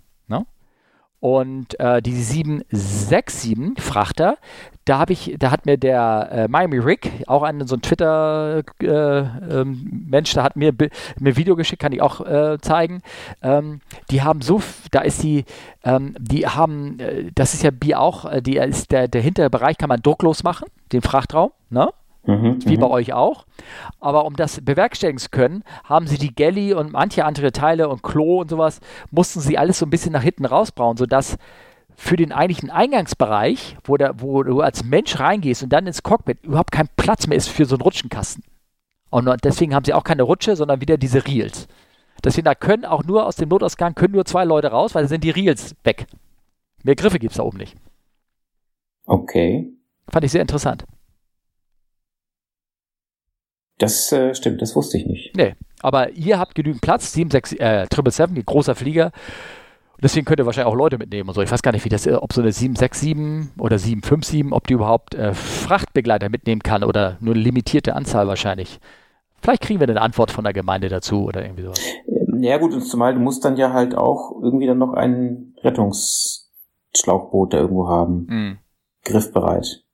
Und äh, die 767 Frachter, da habe ich, da hat mir der äh, Miami Rick, auch ein so ein Twitter äh, ähm, da hat mir mir Video geschickt, kann ich auch äh, zeigen. Ähm, die haben so, da ist die, ähm, die haben, äh, das ist ja wie auch, äh, die ist der der hintere Bereich kann man drucklos machen, den Frachtraum, ne? Mhm, wie bei mhm. euch auch. Aber um das bewerkstelligen zu können, haben sie die Galley und manche andere Teile und Klo und sowas, mussten sie alles so ein bisschen nach hinten rausbauen, sodass für den eigentlichen Eingangsbereich, wo, der, wo du als Mensch reingehst und dann ins Cockpit, überhaupt kein Platz mehr ist für so einen Rutschenkasten. Und deswegen haben sie auch keine Rutsche, sondern wieder diese Reels. Deswegen, da können auch nur aus dem Notausgang können nur zwei Leute raus, weil da sind die Reels weg. Mehr Griffe gibt es da oben nicht. Okay. Fand ich sehr interessant. Das äh, stimmt, das wusste ich nicht. Nee, aber ihr habt genügend Platz, 76, äh, 777, großer Flieger. Deswegen könnt ihr wahrscheinlich auch Leute mitnehmen und so. Ich weiß gar nicht, wie das ist, ob so eine 767 oder 757, ob die überhaupt äh, Frachtbegleiter mitnehmen kann oder nur eine limitierte Anzahl wahrscheinlich. Vielleicht kriegen wir eine Antwort von der Gemeinde dazu oder irgendwie sowas. Ähm, ja gut, und zumal du musst dann ja halt auch irgendwie dann noch ein Rettungsschlauchboot da irgendwo haben. Mhm. Griffbereit.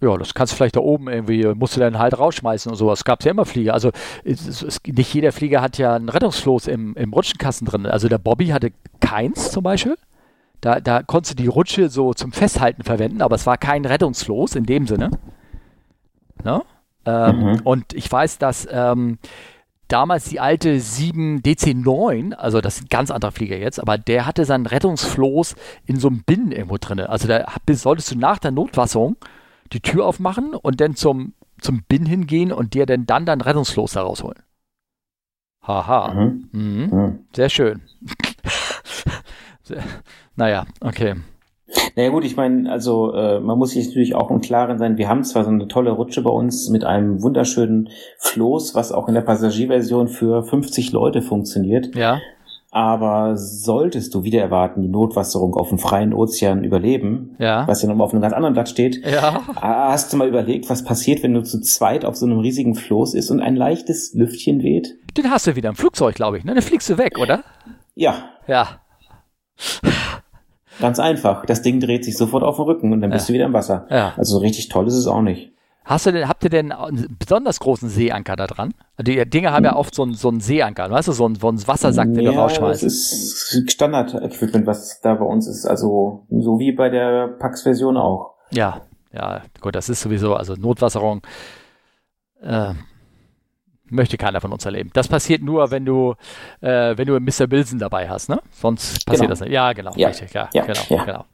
Ja, das kannst du vielleicht da oben irgendwie, musst du dann halt rausschmeißen und sowas. Gab es ja immer Flieger. Also es, es, nicht jeder Flieger hat ja einen Rettungsfloß im, im Rutschenkasten drin. Also der Bobby hatte keins zum Beispiel. Da, da konntest du die Rutsche so zum Festhalten verwenden, aber es war kein Rettungsfloß in dem Sinne. Ne? Ähm, mhm. Und ich weiß, dass ähm, damals die alte 7 DC9, also das ist ein ganz anderer Flieger jetzt, aber der hatte seinen Rettungsfloß in so einem Binnen irgendwo drin. Also da solltest du nach der Notwasserung die Tür aufmachen und dann zum, zum Bin hingehen und dir denn dann dein Rettungsfloß da rausholen. Haha. Mhm. Mhm. Mhm. Sehr schön. Sehr, naja, okay. Naja gut, ich meine, also äh, man muss sich natürlich auch im Klaren sein, wir haben zwar so eine tolle Rutsche bei uns mit einem wunderschönen Floß, was auch in der Passagierversion für 50 Leute funktioniert. Ja. Aber solltest du wieder erwarten, die Notwasserung auf dem freien Ozean überleben, ja. was ja nochmal auf einem ganz anderen Blatt steht, ja. hast du mal überlegt, was passiert, wenn du zu zweit auf so einem riesigen Floß ist und ein leichtes Lüftchen weht? Den hast du wieder im Flugzeug, glaube ich. Ne? Dann fliegst du weg, oder? Ja. Ja. Ganz einfach. Das Ding dreht sich sofort auf den Rücken und dann bist du wieder im Wasser. Ja. Also so richtig toll ist es auch nicht. Hast du denn, habt ihr denn einen besonders großen Seeanker da dran? Die Dinge haben ja oft so einen, so einen Seeanker, weißt du, so einen, so einen Wassersack, den ja, du rausschmeißt. Das ist Standard-Equipment, was da bei uns ist. Also so wie bei der Pax-Version auch. Ja, ja, gut, das ist sowieso, also Notwasserung. Äh, möchte keiner von uns erleben. Das passiert nur, wenn du, äh, wenn du Mr. Wilson dabei hast, ne? Sonst passiert genau. das nicht. Ja, genau, ja. richtig, ja, ja. genau, ja. genau.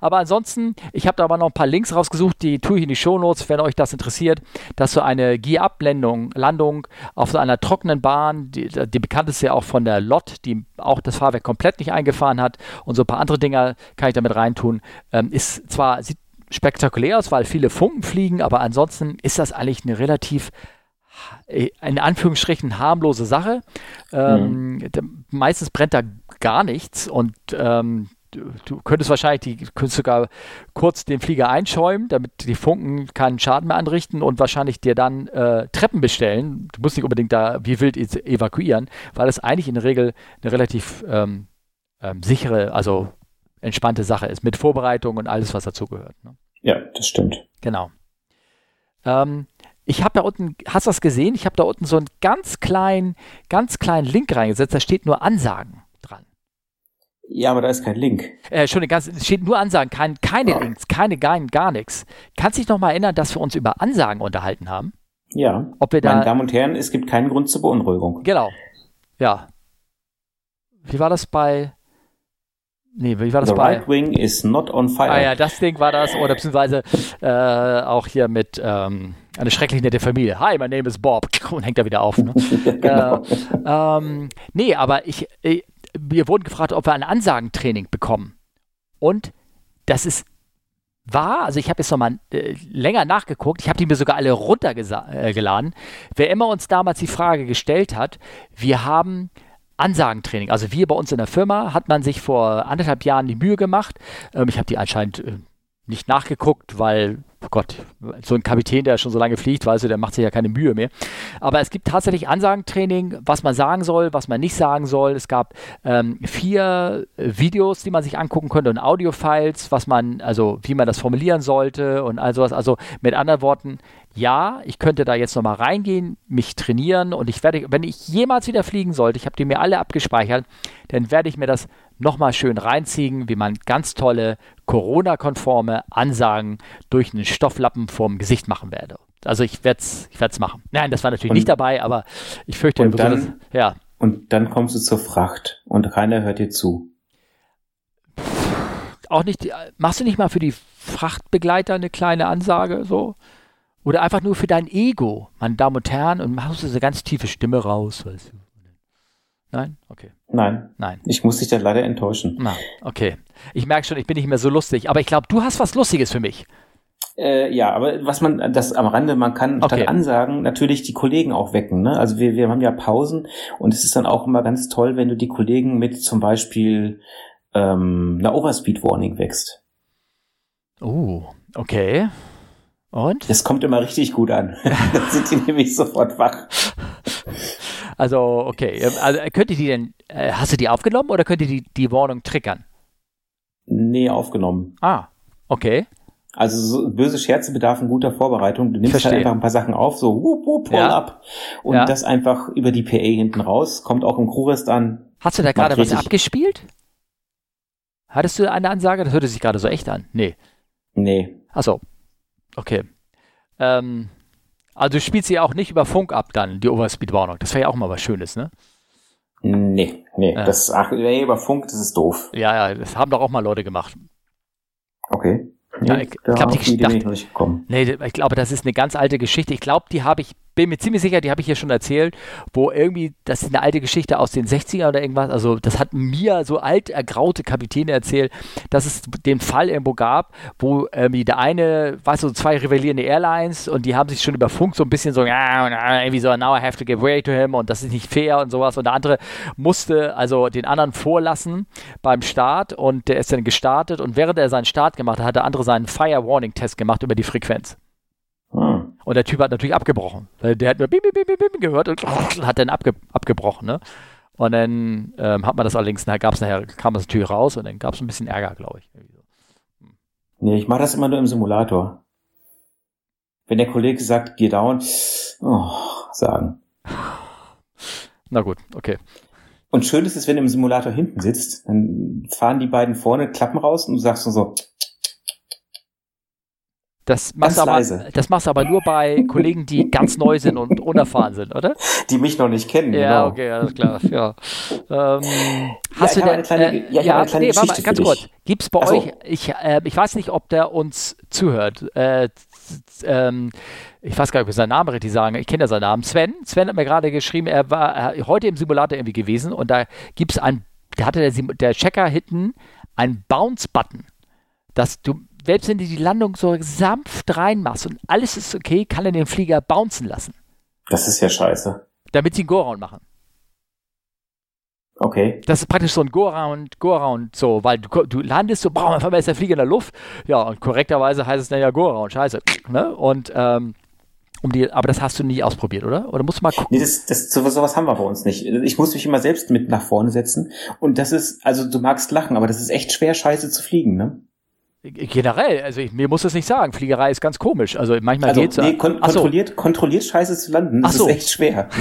Aber ansonsten, ich habe da aber noch ein paar Links rausgesucht, die tue ich in die Shownotes, wenn euch das interessiert, dass so eine Gear-Up-Landung Landung auf so einer trockenen Bahn, die, die bekannt ist ja auch von der LOT, die auch das Fahrwerk komplett nicht eingefahren hat und so ein paar andere Dinger kann ich damit reintun, ähm, ist zwar, sieht spektakulär aus, weil viele Funken fliegen, aber ansonsten ist das eigentlich eine relativ in Anführungsstrichen harmlose Sache. Ähm, mhm. Meistens brennt da gar nichts und ähm, du, du, könntest wahrscheinlich die, könntest sogar kurz den Flieger einschäumen, damit die Funken keinen Schaden mehr anrichten und wahrscheinlich dir dann äh, Treppen bestellen. Du musst nicht unbedingt da wie wild evakuieren, weil es eigentlich in der Regel eine relativ ähm, ähm, sichere, also entspannte Sache ist, mit Vorbereitung und alles, was dazugehört. Ne? Ja, das stimmt. Genau. Ähm, ich habe da unten, hast du das gesehen? Ich habe da unten so einen ganz kleinen, ganz kleinen Link reingesetzt, da steht nur Ansagen dran. Ja, aber da ist kein Link. Äh, schon ganz, es steht nur Ansagen, kein, keine ja. Links, keine, gar, gar nichts. Kannst du dich noch mal erinnern, dass wir uns über Ansagen unterhalten haben? Ja. Ob wir da, Meine Damen und Herren, es gibt keinen Grund zur Beunruhigung. Genau. Ja. Wie war das bei. Nee, wie war das The bei. right wing is not on fire. Ah ja, das Ding war das, oder beziehungsweise äh, auch hier mit ähm, eine schrecklich nette Familie. Hi, my name is Bob. Und hängt da wieder auf. Ne? genau. äh, ähm, nee, aber ich, äh, wir wurden gefragt, ob wir ein Ansagentraining bekommen. Und das ist wahr, also ich habe jetzt nochmal äh, länger nachgeguckt, ich habe die mir sogar alle runtergeladen. Äh, Wer immer uns damals die Frage gestellt hat, wir haben Ansagentraining. Also wir bei uns in der Firma hat man sich vor anderthalb Jahren die Mühe gemacht. Ähm, ich habe die anscheinend äh, nicht nachgeguckt, weil, oh Gott, so ein Kapitän, der schon so lange fliegt, weißt du, der macht sich ja keine Mühe mehr. Aber es gibt tatsächlich Ansagentraining, was man sagen soll, was man nicht sagen soll. Es gab ähm, vier Videos, die man sich angucken könnte und Audiofiles, was man, also wie man das formulieren sollte und all sowas. Also mit anderen Worten, ja, ich könnte da jetzt nochmal reingehen, mich trainieren und ich werde, wenn ich jemals wieder fliegen sollte, ich habe die mir alle abgespeichert, dann werde ich mir das nochmal schön reinziehen, wie man ganz tolle Corona-konforme Ansagen durch einen Stofflappen vorm Gesicht machen werde. Also ich werde es ich werd's machen. Nein, das war natürlich Und- nicht dabei, aber ich fürchte, Und dann- ja, Und dann kommst du zur Fracht und keiner hört dir zu. auch nicht, machst du nicht mal für die Frachtbegleiter eine kleine Ansage so? Oder einfach nur für dein Ego, meine Damen und Herren, und machst du so eine ganz tiefe Stimme raus, weißt du? Nein? Okay. Nein, Nein. ich muss dich da leider enttäuschen. Na, okay. Ich merke schon, ich bin nicht mehr so lustig, aber ich glaube, du hast was Lustiges für mich. Äh, ja, aber was man, das am Rande, man kann Okay. statt Ansagen natürlich die Kollegen auch wecken. Ne? Also wir, wir haben ja Pausen und es ist dann auch immer ganz toll, wenn du die Kollegen mit zum Beispiel ähm, einer Overspeed Warning wächst. Oh, okay. Und? Das kommt immer richtig gut an. dann sind die nämlich sofort wach. Also, okay. ähm, Also, könnt ihr die denn, äh, hast du die aufgenommen oder könnt ihr die, die Warnung triggern? Nee, aufgenommen. Ah, okay. Also so böse Scherze bedarfen guter Vorbereitung. Du nimmst Verstehe. halt einfach ein paar Sachen auf, so whoop, pull Ja. up und Ja. das einfach über die PA hinten raus. Kommt auch im Crewrest an. Hast du da gerade was abgespielt? Hattest du eine Ansage? Das hörte sich gerade so echt an. Nee. Nee, Achso. Okay. Ähm, also du spielst sie auch nicht über Funk ab dann, die Overspeed-Warnung. Das wäre ja auch mal was Schönes, ne? nee, nee. Ja. Das, ach, nee, über Funk, das ist doof. Ja, ja, das haben doch auch mal Leute gemacht. Okay. Ja, Nee, ich- da ich glaub, auf die die noch nicht gekommen. Nee, ich glaube, das ist eine ganz alte Geschichte. Ich glaube, die habe ich, bin mir ziemlich sicher, die habe ich hier schon erzählt, wo irgendwie, das ist eine alte Geschichte aus den 60er oder irgendwas, also das hat mir so alt ergraute Kapitäne erzählt, dass es den Fall irgendwo gab, wo irgendwie der eine, weißt du, zwei rivalierende Airlines und die haben sich schon über Funk so ein bisschen so, ah, irgendwie so, now I have to give way to him und das ist nicht fair und sowas und der andere musste also den anderen vorlassen beim Start und der ist dann gestartet und während er seinen Start gemacht hat, hat der andere seinen Fire Warning Test gemacht über die Frequenz. Hm. Und der Typ hat natürlich abgebrochen. Der hat nur bim, bim, bim, bim, gehört und hat dann abge abgebrochen. Ne? Und dann ähm, hat man das allerdings, nachher gab's nachher, kam das natürlich raus und dann gab es ein bisschen Ärger, glaube ich. So. Nee, ich mache das immer nur im Simulator. Wenn der Kollege sagt, geh down, oh, sagen. Na gut, okay. Und schön ist es, wenn du im Simulator hinten sitzt, dann fahren die beiden vorne Klappen raus und du sagst so, Das machst, du aber, leise. das machst du aber nur bei Kollegen, die ganz neu sind und unerfahren sind, oder? die mich noch nicht kennen. Ja, genau. okay, alles klar. Ja. Ähm, hast ich du denn, kleine- äh, ja, ich habe eine kleine nee, warte mal, ganz kurz. dich. Gibt's bei so. euch, ich, äh, ich weiß nicht, ob der uns zuhört. Äh, ähm, ich weiß gar nicht, ob wir seinen Namen richtig sagen. Ich kenne ja seinen Namen. Sven. Sven hat mir gerade geschrieben, er war er, heute im Simulator irgendwie gewesen und da gibt's ein, da hatte der, der Checker hinten einen Bounce-Button, dass du, selbst wenn du die Landung so sanft reinmachst und alles ist okay, kann er den Flieger bouncen lassen, Das ist ja scheiße. damit sie einen Go-Round machen. Okay. Das ist praktisch so ein Go-Around, Go-Around, so, weil du, du landest so, boah, auf einmal ist der Flieger in der Luft. Ja, und korrekterweise heißt es dann ja Go-Around, scheiße. Ne? Und, ähm, um die, aber das hast du nie ausprobiert, oder? Oder musst du mal gucken? Nee, das, das, sowas, sowas haben wir bei uns nicht. Ich muss mich immer selbst mit nach vorne setzen. Und das ist, also du magst lachen, aber das ist echt schwer, scheiße zu fliegen, ne? Generell, also ich, mir muss das nicht sagen. Fliegerei ist ganz komisch. Also manchmal Also geht's. nee, kon Ach so. kontrolliert, kontrolliert scheiße zu landen, das Ach so. ist echt schwer.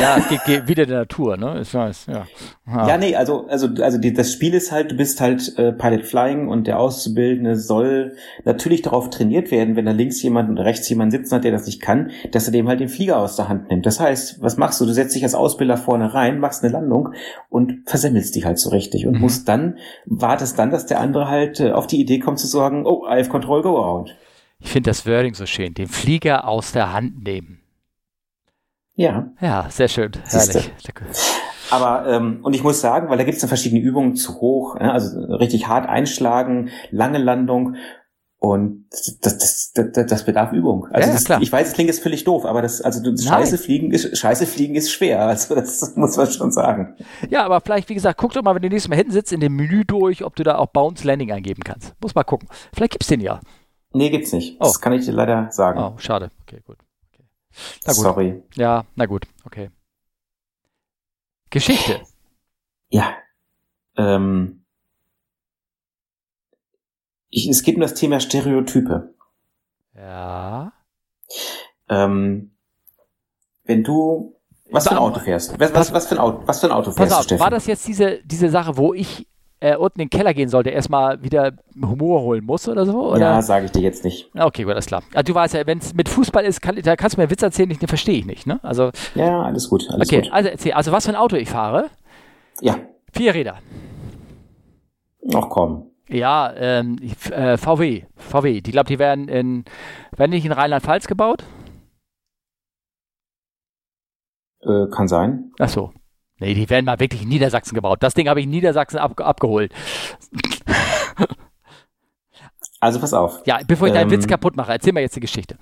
ja, es geht, geht wieder der Natur, ne? Ich weiß, ja. Ja, ja nee, also, also, also die, das Spiel ist halt, du bist halt äh, Pilot Flying und der Auszubildende soll natürlich darauf trainiert werden, wenn da links jemand und rechts jemand sitzen hat, der das nicht kann, dass er dem halt den Flieger aus der Hand nimmt. Das heißt, was machst du? Du setzt dich als Ausbilder vorne rein, machst eine Landung und versemmelst dich halt so richtig und mhm. musst dann, wartest dann, dass der andere halt äh, auf die Idee kommt zu sagen, oh, I have control, go around. Ich finde das Wording so schön, den Flieger aus der Hand nehmen. Ja. Ja, sehr schön. Herrlich. Aber, ähm, und ich muss sagen, weil da gibt es dann verschiedene Übungen zu hoch, ja, also richtig hart einschlagen, lange Landung. Und das, das, das, das bedarf Übung. Also ja, das, klar. ich weiß, es klingt jetzt völlig doof, aber das, also das Scheiße fliegen ist, Scheiße fliegen ist schwer. Also das muss man schon sagen. Ja, aber vielleicht, wie gesagt, guck doch mal, wenn du nächstes Mal hinten sitzt, in dem Menü durch, ob du da auch Bounce Landing eingeben kannst. Muss mal gucken. Vielleicht gibt's den ja. Nee, gibt's nicht. Oh. Das kann ich dir leider sagen. Oh, schade. Okay, gut. Na gut. Sorry. Ja, na gut, okay. Geschichte. Ja. Ähm, ich, es geht um das Thema Stereotype. Ja. Ähm, wenn du was für ein Auto fährst? Was, was, was, für, ein Auto, was für ein Auto fährst Pass auf, du, Steffen? War das jetzt diese, diese Sache, wo ich äh, unten in den Keller gehen sollte, erstmal wieder Humor holen muss oder so? Oder? Ja, sage ich dir jetzt nicht. Okay, gut, alles klar. Also, du weißt ja, wenn es mit Fußball ist, kann, da kannst du mir Witz erzählen, den verstehe ich nicht, ne? Also, ja, alles gut. Alles okay, gut. also erzähl. Also, was für ein Auto ich fahre? Ja. Vier Räder. Ach komm. Ja, ähm, äh, VW. VW. Die glaube, die werden in, werden nicht in Rheinland-Pfalz gebaut? Äh, kann sein. Ach so. Nee, die werden mal wirklich in Niedersachsen gebaut. Das Ding habe ich in Niedersachsen ab, abgeholt. Also pass auf. Ja, bevor ich deinen ähm, Witz kaputt mache, erzähl mir jetzt die Geschichte.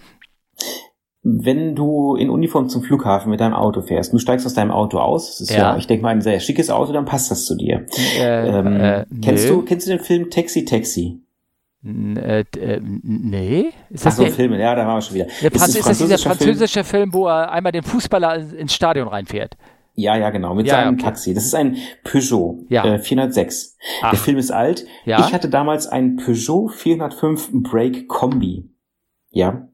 Wenn du in Uniform zum Flughafen mit deinem Auto fährst, du steigst aus deinem Auto aus, das ist ja, ja ich denke mal, ein sehr schickes Auto, dann passt das zu dir. Äh, ähm, äh, kennst, du, kennst du den Film Taxi Taxi? Äh, äh, nee. Ist das Ach so, Filme, ja, da waren wir schon wieder. ist, ist das dieser französische Film? Film, wo er einmal den Fußballer ins Stadion reinfährt? Ja, ja, genau, mit Ja, seinem okay. Taxi. Das ist ein Peugeot Ja. äh, 406. Ach. Der Film ist alt. Ja. Ich hatte damals einen Peugeot 405 Break Kombi. Ja.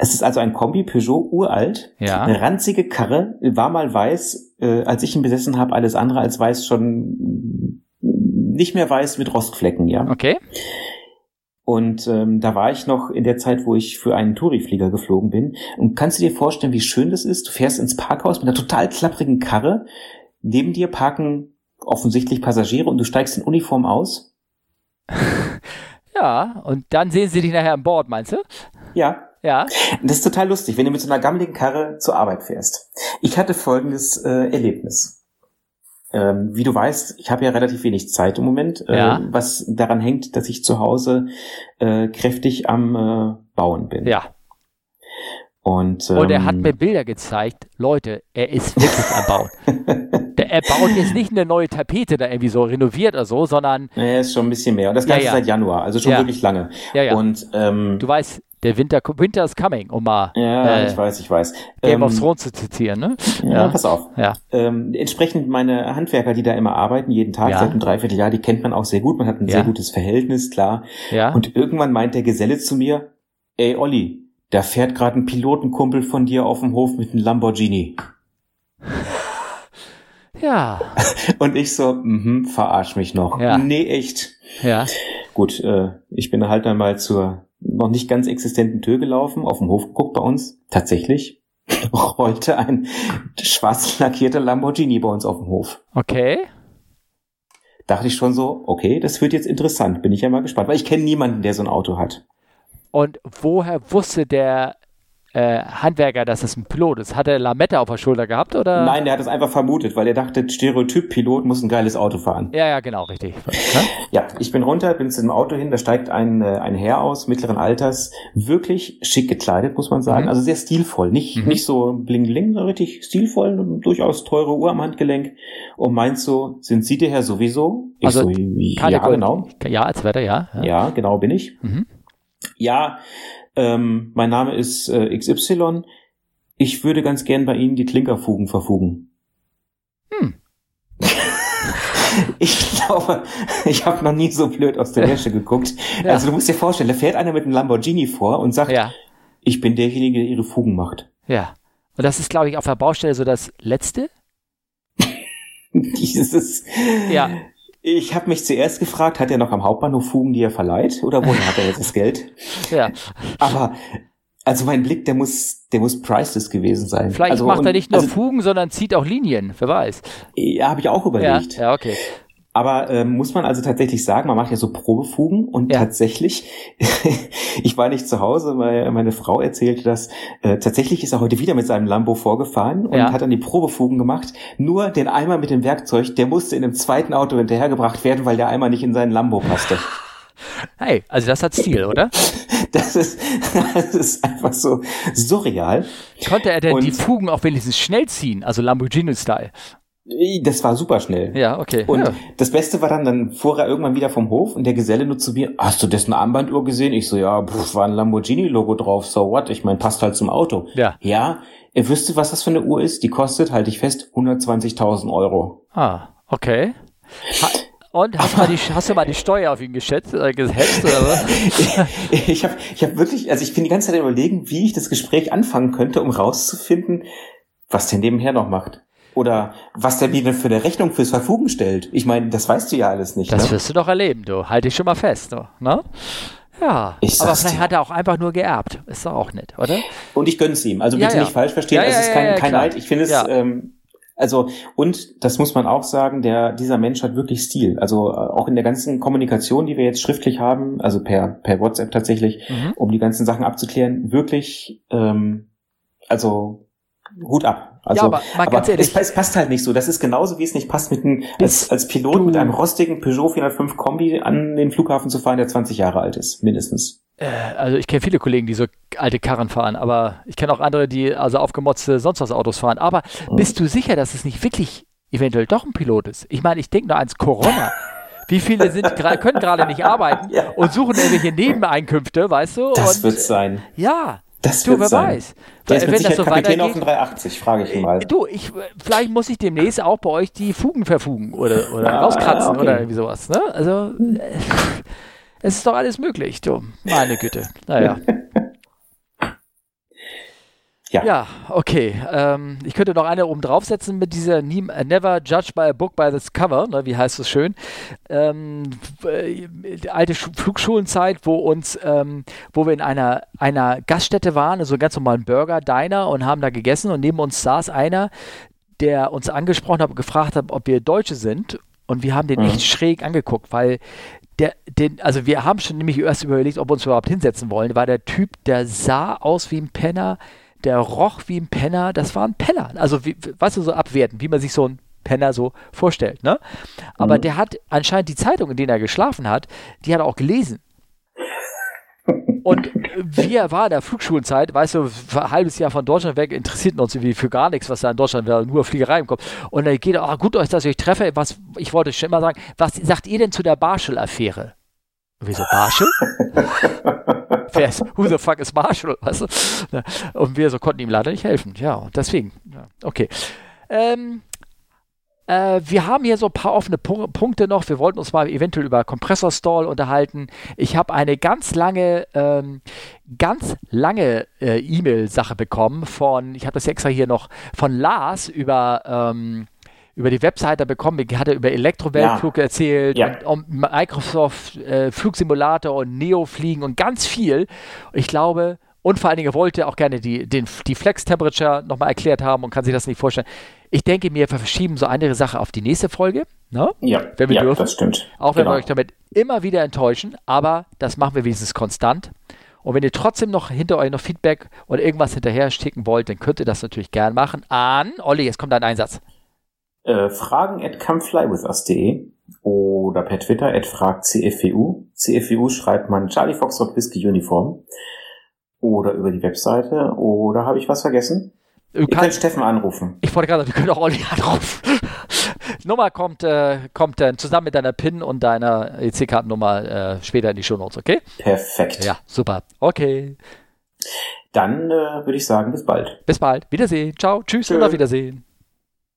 Es ist also ein Kombi, Peugeot, uralt. Ja. Eine ranzige Karre, war mal weiß, äh, als ich ihn besessen habe, alles andere als weiß schon nicht mehr weiß mit Rostflecken, ja. Okay. Und ähm, da war ich noch in der Zeit, wo ich für einen Touriflieger geflogen bin. Und kannst du dir vorstellen, wie schön das ist? Du fährst ins Parkhaus mit einer total klapprigen Karre. Neben dir parken offensichtlich Passagiere und du steigst in Uniform aus. Ja, und dann sehen sie dich nachher an Bord, meinst du? Ja. Ja. Das ist total lustig, wenn du mit so einer gammeligen Karre zur Arbeit fährst. Ich hatte folgendes äh, Erlebnis. Ähm, wie du weißt, ich habe ja relativ wenig Zeit im Moment, äh, Ja. was daran hängt, dass ich zu Hause äh, kräftig am äh, Bauen bin. Ja. Und, Und er ähm, hat mir Bilder gezeigt. Leute, er ist wirklich am Bauen. Der, er baut jetzt nicht eine neue Tapete da irgendwie so renoviert oder so, sondern, Ja, ist schon ein bisschen mehr. Und das Ja, Ganze ja. seit Januar, also schon Ja. wirklich lange. ja, ja. Und ähm, du weißt, der Winter, Winter is coming, um mal ja, äh, ich weiß, ich weiß. Game of Ähm, Thrones zu zitieren, ne? Ja, pass auf. Ja. Ähm, entsprechend meine Handwerker, die da immer arbeiten, jeden Tag Ja. seit einem Dreivierteljahr, die kennt man auch sehr gut. Man hat ein Ja. sehr gutes Verhältnis, klar. Ja. Und irgendwann meint der Geselle zu mir, ey Olli, da fährt gerade ein Pilotenkumpel von dir auf dem Hof mit einem Lamborghini. ja. Und ich so, mhm, verarsch mich noch. Ja. Nee, echt. Ja. Gut, äh, ich bin halt dann mal zur noch nicht ganz existenten Tür gelaufen, auf dem Hof geguckt bei uns. Tatsächlich rollte ein schwarz lackierter Lamborghini bei uns auf dem Hof. Okay. Dachte ich schon so, okay, das wird jetzt interessant. Bin ich ja mal gespannt, weil ich kenne niemanden, der so ein Auto hat. Und woher wusste der äh, Handwerker, dass es ein Pilot ist? Hat er Lametta auf der Schulter gehabt oder? Nein, der hat es einfach vermutet, weil er dachte, Stereotyp-Pilot muss ein geiles Auto fahren. Ja, ja, genau, richtig. Ja? Ja, ich bin runter, bin zu dem Auto hin, da steigt ein, äh, ein Herr aus, mittleren Alters, wirklich schick gekleidet, muss man sagen, Mhm. also sehr stilvoll, nicht, Mhm. nicht so bling-bling, sondern richtig stilvoll, und durchaus teure Uhr am Handgelenk und meint so, sind Sie der Herr sowieso? Ich Also, so, ja, Gold- genau, Ja, als Wetter, ja. ja. ja, genau bin ich. Mhm. Ja, ähm, mein Name ist äh, XY, ich würde ganz gern bei Ihnen die Klinkerfugen verfugen. Hm. Ich glaube, ich habe noch nie so blöd aus der Wäsche geguckt. Ja. Also du musst dir vorstellen, da fährt einer mit einem Lamborghini vor und sagt, Ja, ich bin derjenige, der ihre Fugen macht. ja. Und das ist, glaube ich, auf der Baustelle so das Letzte. Dieses. Ja. Ich habe mich zuerst gefragt, hat er noch am Hauptbahnhof Fugen, die er verleiht, oder woher hat er jetzt das Geld? Ja. Aber also mein Blick, der muss, der muss priceless gewesen sein. Vielleicht also, macht er nicht nur also, Fugen, sondern zieht auch Linien. Wer weiß. Ja, habe ich auch Ja, überlegt. ja, okay. Aber ähm, muss man also tatsächlich sagen, man macht ja so Probefugen und Ja. tatsächlich, ich war nicht zu Hause, meine, meine Frau erzählte das, äh, tatsächlich ist er heute wieder mit seinem Lambo vorgefahren und Ja. hat dann die Probefugen gemacht. Nur den Eimer mit dem Werkzeug, der musste in einem zweiten Auto hinterhergebracht werden, weil der Eimer nicht in seinen Lambo passte. Hey, also das hat Stil, oder? Das ist, das ist einfach so surreal. Konnte er denn Und- die Fugen auch wenigstens schnell ziehen, also Lamborghini-Style? Das war super schnell. Ja, okay. Und ja. das Beste war dann, dann fuhr er irgendwann wieder vom Hof und der Geselle nur zu mir, hast du dessen Armbanduhr gesehen? Ich so, ja, pff, war ein Lamborghini-Logo drauf, so what? Ich mein, passt halt zum Auto. Ja. Ja, er wüsste, was das für eine Uhr ist. Die kostet, halte ich fest, 120.000 Euro. Ah, okay. Ha und hast du, mal die, hast du mal die Steuer auf ihn geschätzt, äh, gehetzt oder was? ich habe ich hab wirklich, also ich bin die ganze Zeit überlegen, wie ich das Gespräch anfangen könnte, um rauszufinden, was der nebenher noch macht. Oder was der mir denn für eine Rechnung fürs Verfugen stellt. Ich meine, das weißt du ja alles nicht. Das ne? wirst du doch erleben, du. Halt dich schon mal fest, du. Ne? Ja, Ich aber vielleicht dir. hat er auch einfach nur geerbt. Ist doch auch nett, oder? Und ich gönn's ihm. Also Ja, bitte ja. nicht falsch verstehen. Ja, das ja, ist ja, kein, ja, kein. Neid. Ich finde es, Ja. ähm, also, und das muss man auch sagen, der, dieser Mensch hat wirklich Stil. Also äh, auch in der ganzen Kommunikation, die wir jetzt schriftlich haben, also per, per WhatsApp tatsächlich, Mhm. um die ganzen Sachen abzuklären, wirklich, ähm, also Hut ab. Also, Ja, aber mal ganz ehrlich- es, passt halt nicht so. Das ist genauso, wie es nicht passt, mit einem, als, als Pilot du- mit einem rostigen Peugeot 405 Kombi an den Flughafen zu fahren, der 20 Jahre alt ist, mindestens. Äh, also ich kenne viele Kollegen, die so alte Karren fahren, aber ich kenne auch andere, die also aufgemotzte sonst was Autos fahren. Aber bist du sicher, dass es nicht wirklich eventuell doch ein Pilot ist? Ich meine, ich denke nur ans Corona. Wie viele sind können gerade nicht arbeiten Ja. und suchen irgendwelche Nebeneinkünfte, weißt du? Das und, wird sein. Ja, Das du, wer sein. weiß. Der ist mit Sicherheit so Kapitän auf dem 380, frage ich ihn mal. Äh, Du, ich, vielleicht muss ich demnächst auch bei euch die Fugen verfugen oder, oder Ah, rauskratzen okay. oder irgendwie sowas. Ne? Also, äh, es ist doch alles möglich, du. Meine Güte. Naja. Ja. Ja, okay. Ähm, ich könnte noch eine oben draufsetzen mit dieser äh, Never Judge by a Book by its Cover, ne, wie heißt es schön. Ähm, äh, die alte Schu Flugschulenzeit, wo uns, ähm, wo wir in einer, einer Gaststätte waren, so einen ganz normalen Burger, Diner und haben da gegessen und neben uns saß einer, der uns angesprochen hat und gefragt hat, ob wir Deutsche sind. Und wir haben den Mhm. echt schräg angeguckt, weil der, den, also wir haben schon nämlich erst überlegt, ob wir uns überhaupt hinsetzen wollen, weil der Typ, der sah aus wie ein Penner, der roch wie ein Penner, das war ein Penner. Also, wie, weißt du, so abwerten, wie man sich so ein Penner so vorstellt, ne? Aber Mhm. der hat anscheinend die Zeitung, in der er geschlafen hat, die hat er auch gelesen. Und wie er war in der Flugschulenzeit, weißt du, ein halbes Jahr von Deutschland weg, interessiert uns irgendwie für gar nichts, was da in Deutschland wäre, nur Fliegerei Kopf. Und dann geht er, ah, gut, dass ich euch treffe, was, ich wollte schon immer sagen, was sagt ihr denn zu der Barschel-Affäre? Und wir so, Barschel? Wer ist, who the fuck is Marshall? Weißt du? Und wir so konnten ihm leider nicht helfen. Ja, deswegen. Ja, okay. Ähm, äh, wir haben hier so ein paar offene Pu Punkte noch. Wir wollten uns mal eventuell über Kompressorstall unterhalten. Ich habe eine ganz lange, ähm, ganz lange äh, E-Mail-Sache bekommen von, ich habe das extra hier noch, von Lars über, ähm, über die Webseite bekommen. Ich hatte über Elektroweltflug erzählt Ja. und um Microsoft äh, Flugsimulator und Neo fliegen und ganz viel. Ich glaube, und vor allen Dingen wollte auch gerne die, den, die Flex Temperature nochmal erklärt haben und kann sich das nicht vorstellen. Ich denke, wir verschieben so eine Sache auf die nächste Folge. Ne? Ja, Wenn wir ja dürfen. das stimmt. Auch wenn Genau. wir euch damit immer wieder enttäuschen, aber das machen wir wenigstens konstant. Und wenn ihr trotzdem noch hinter euch noch Feedback oder irgendwas hinterher schicken wollt, dann könnt ihr das natürlich gern machen an, Olli, jetzt kommt dein Einsatz. Äh, fragen at comeflywithus.de oder per Twitter at fragcfwu. CFWU schreibt man Charlie Foxtrot Whisky Uniform. Oder über die Webseite. Oder habe ich was vergessen? Du Ihr könnt Steffen anrufen. ich wollte gerade sagen, wir können auch Olli anrufen. Nummer kommt, äh, kommt dann zusammen mit deiner PIN und deiner EC-Kartennummer äh, später in die Shownotes, okay? Perfekt. Ja, super. Okay. Dann äh, würde ich sagen, bis bald. Bis bald. Wiedersehen. Ciao. Tschüss Tschö. und auf Wiedersehen.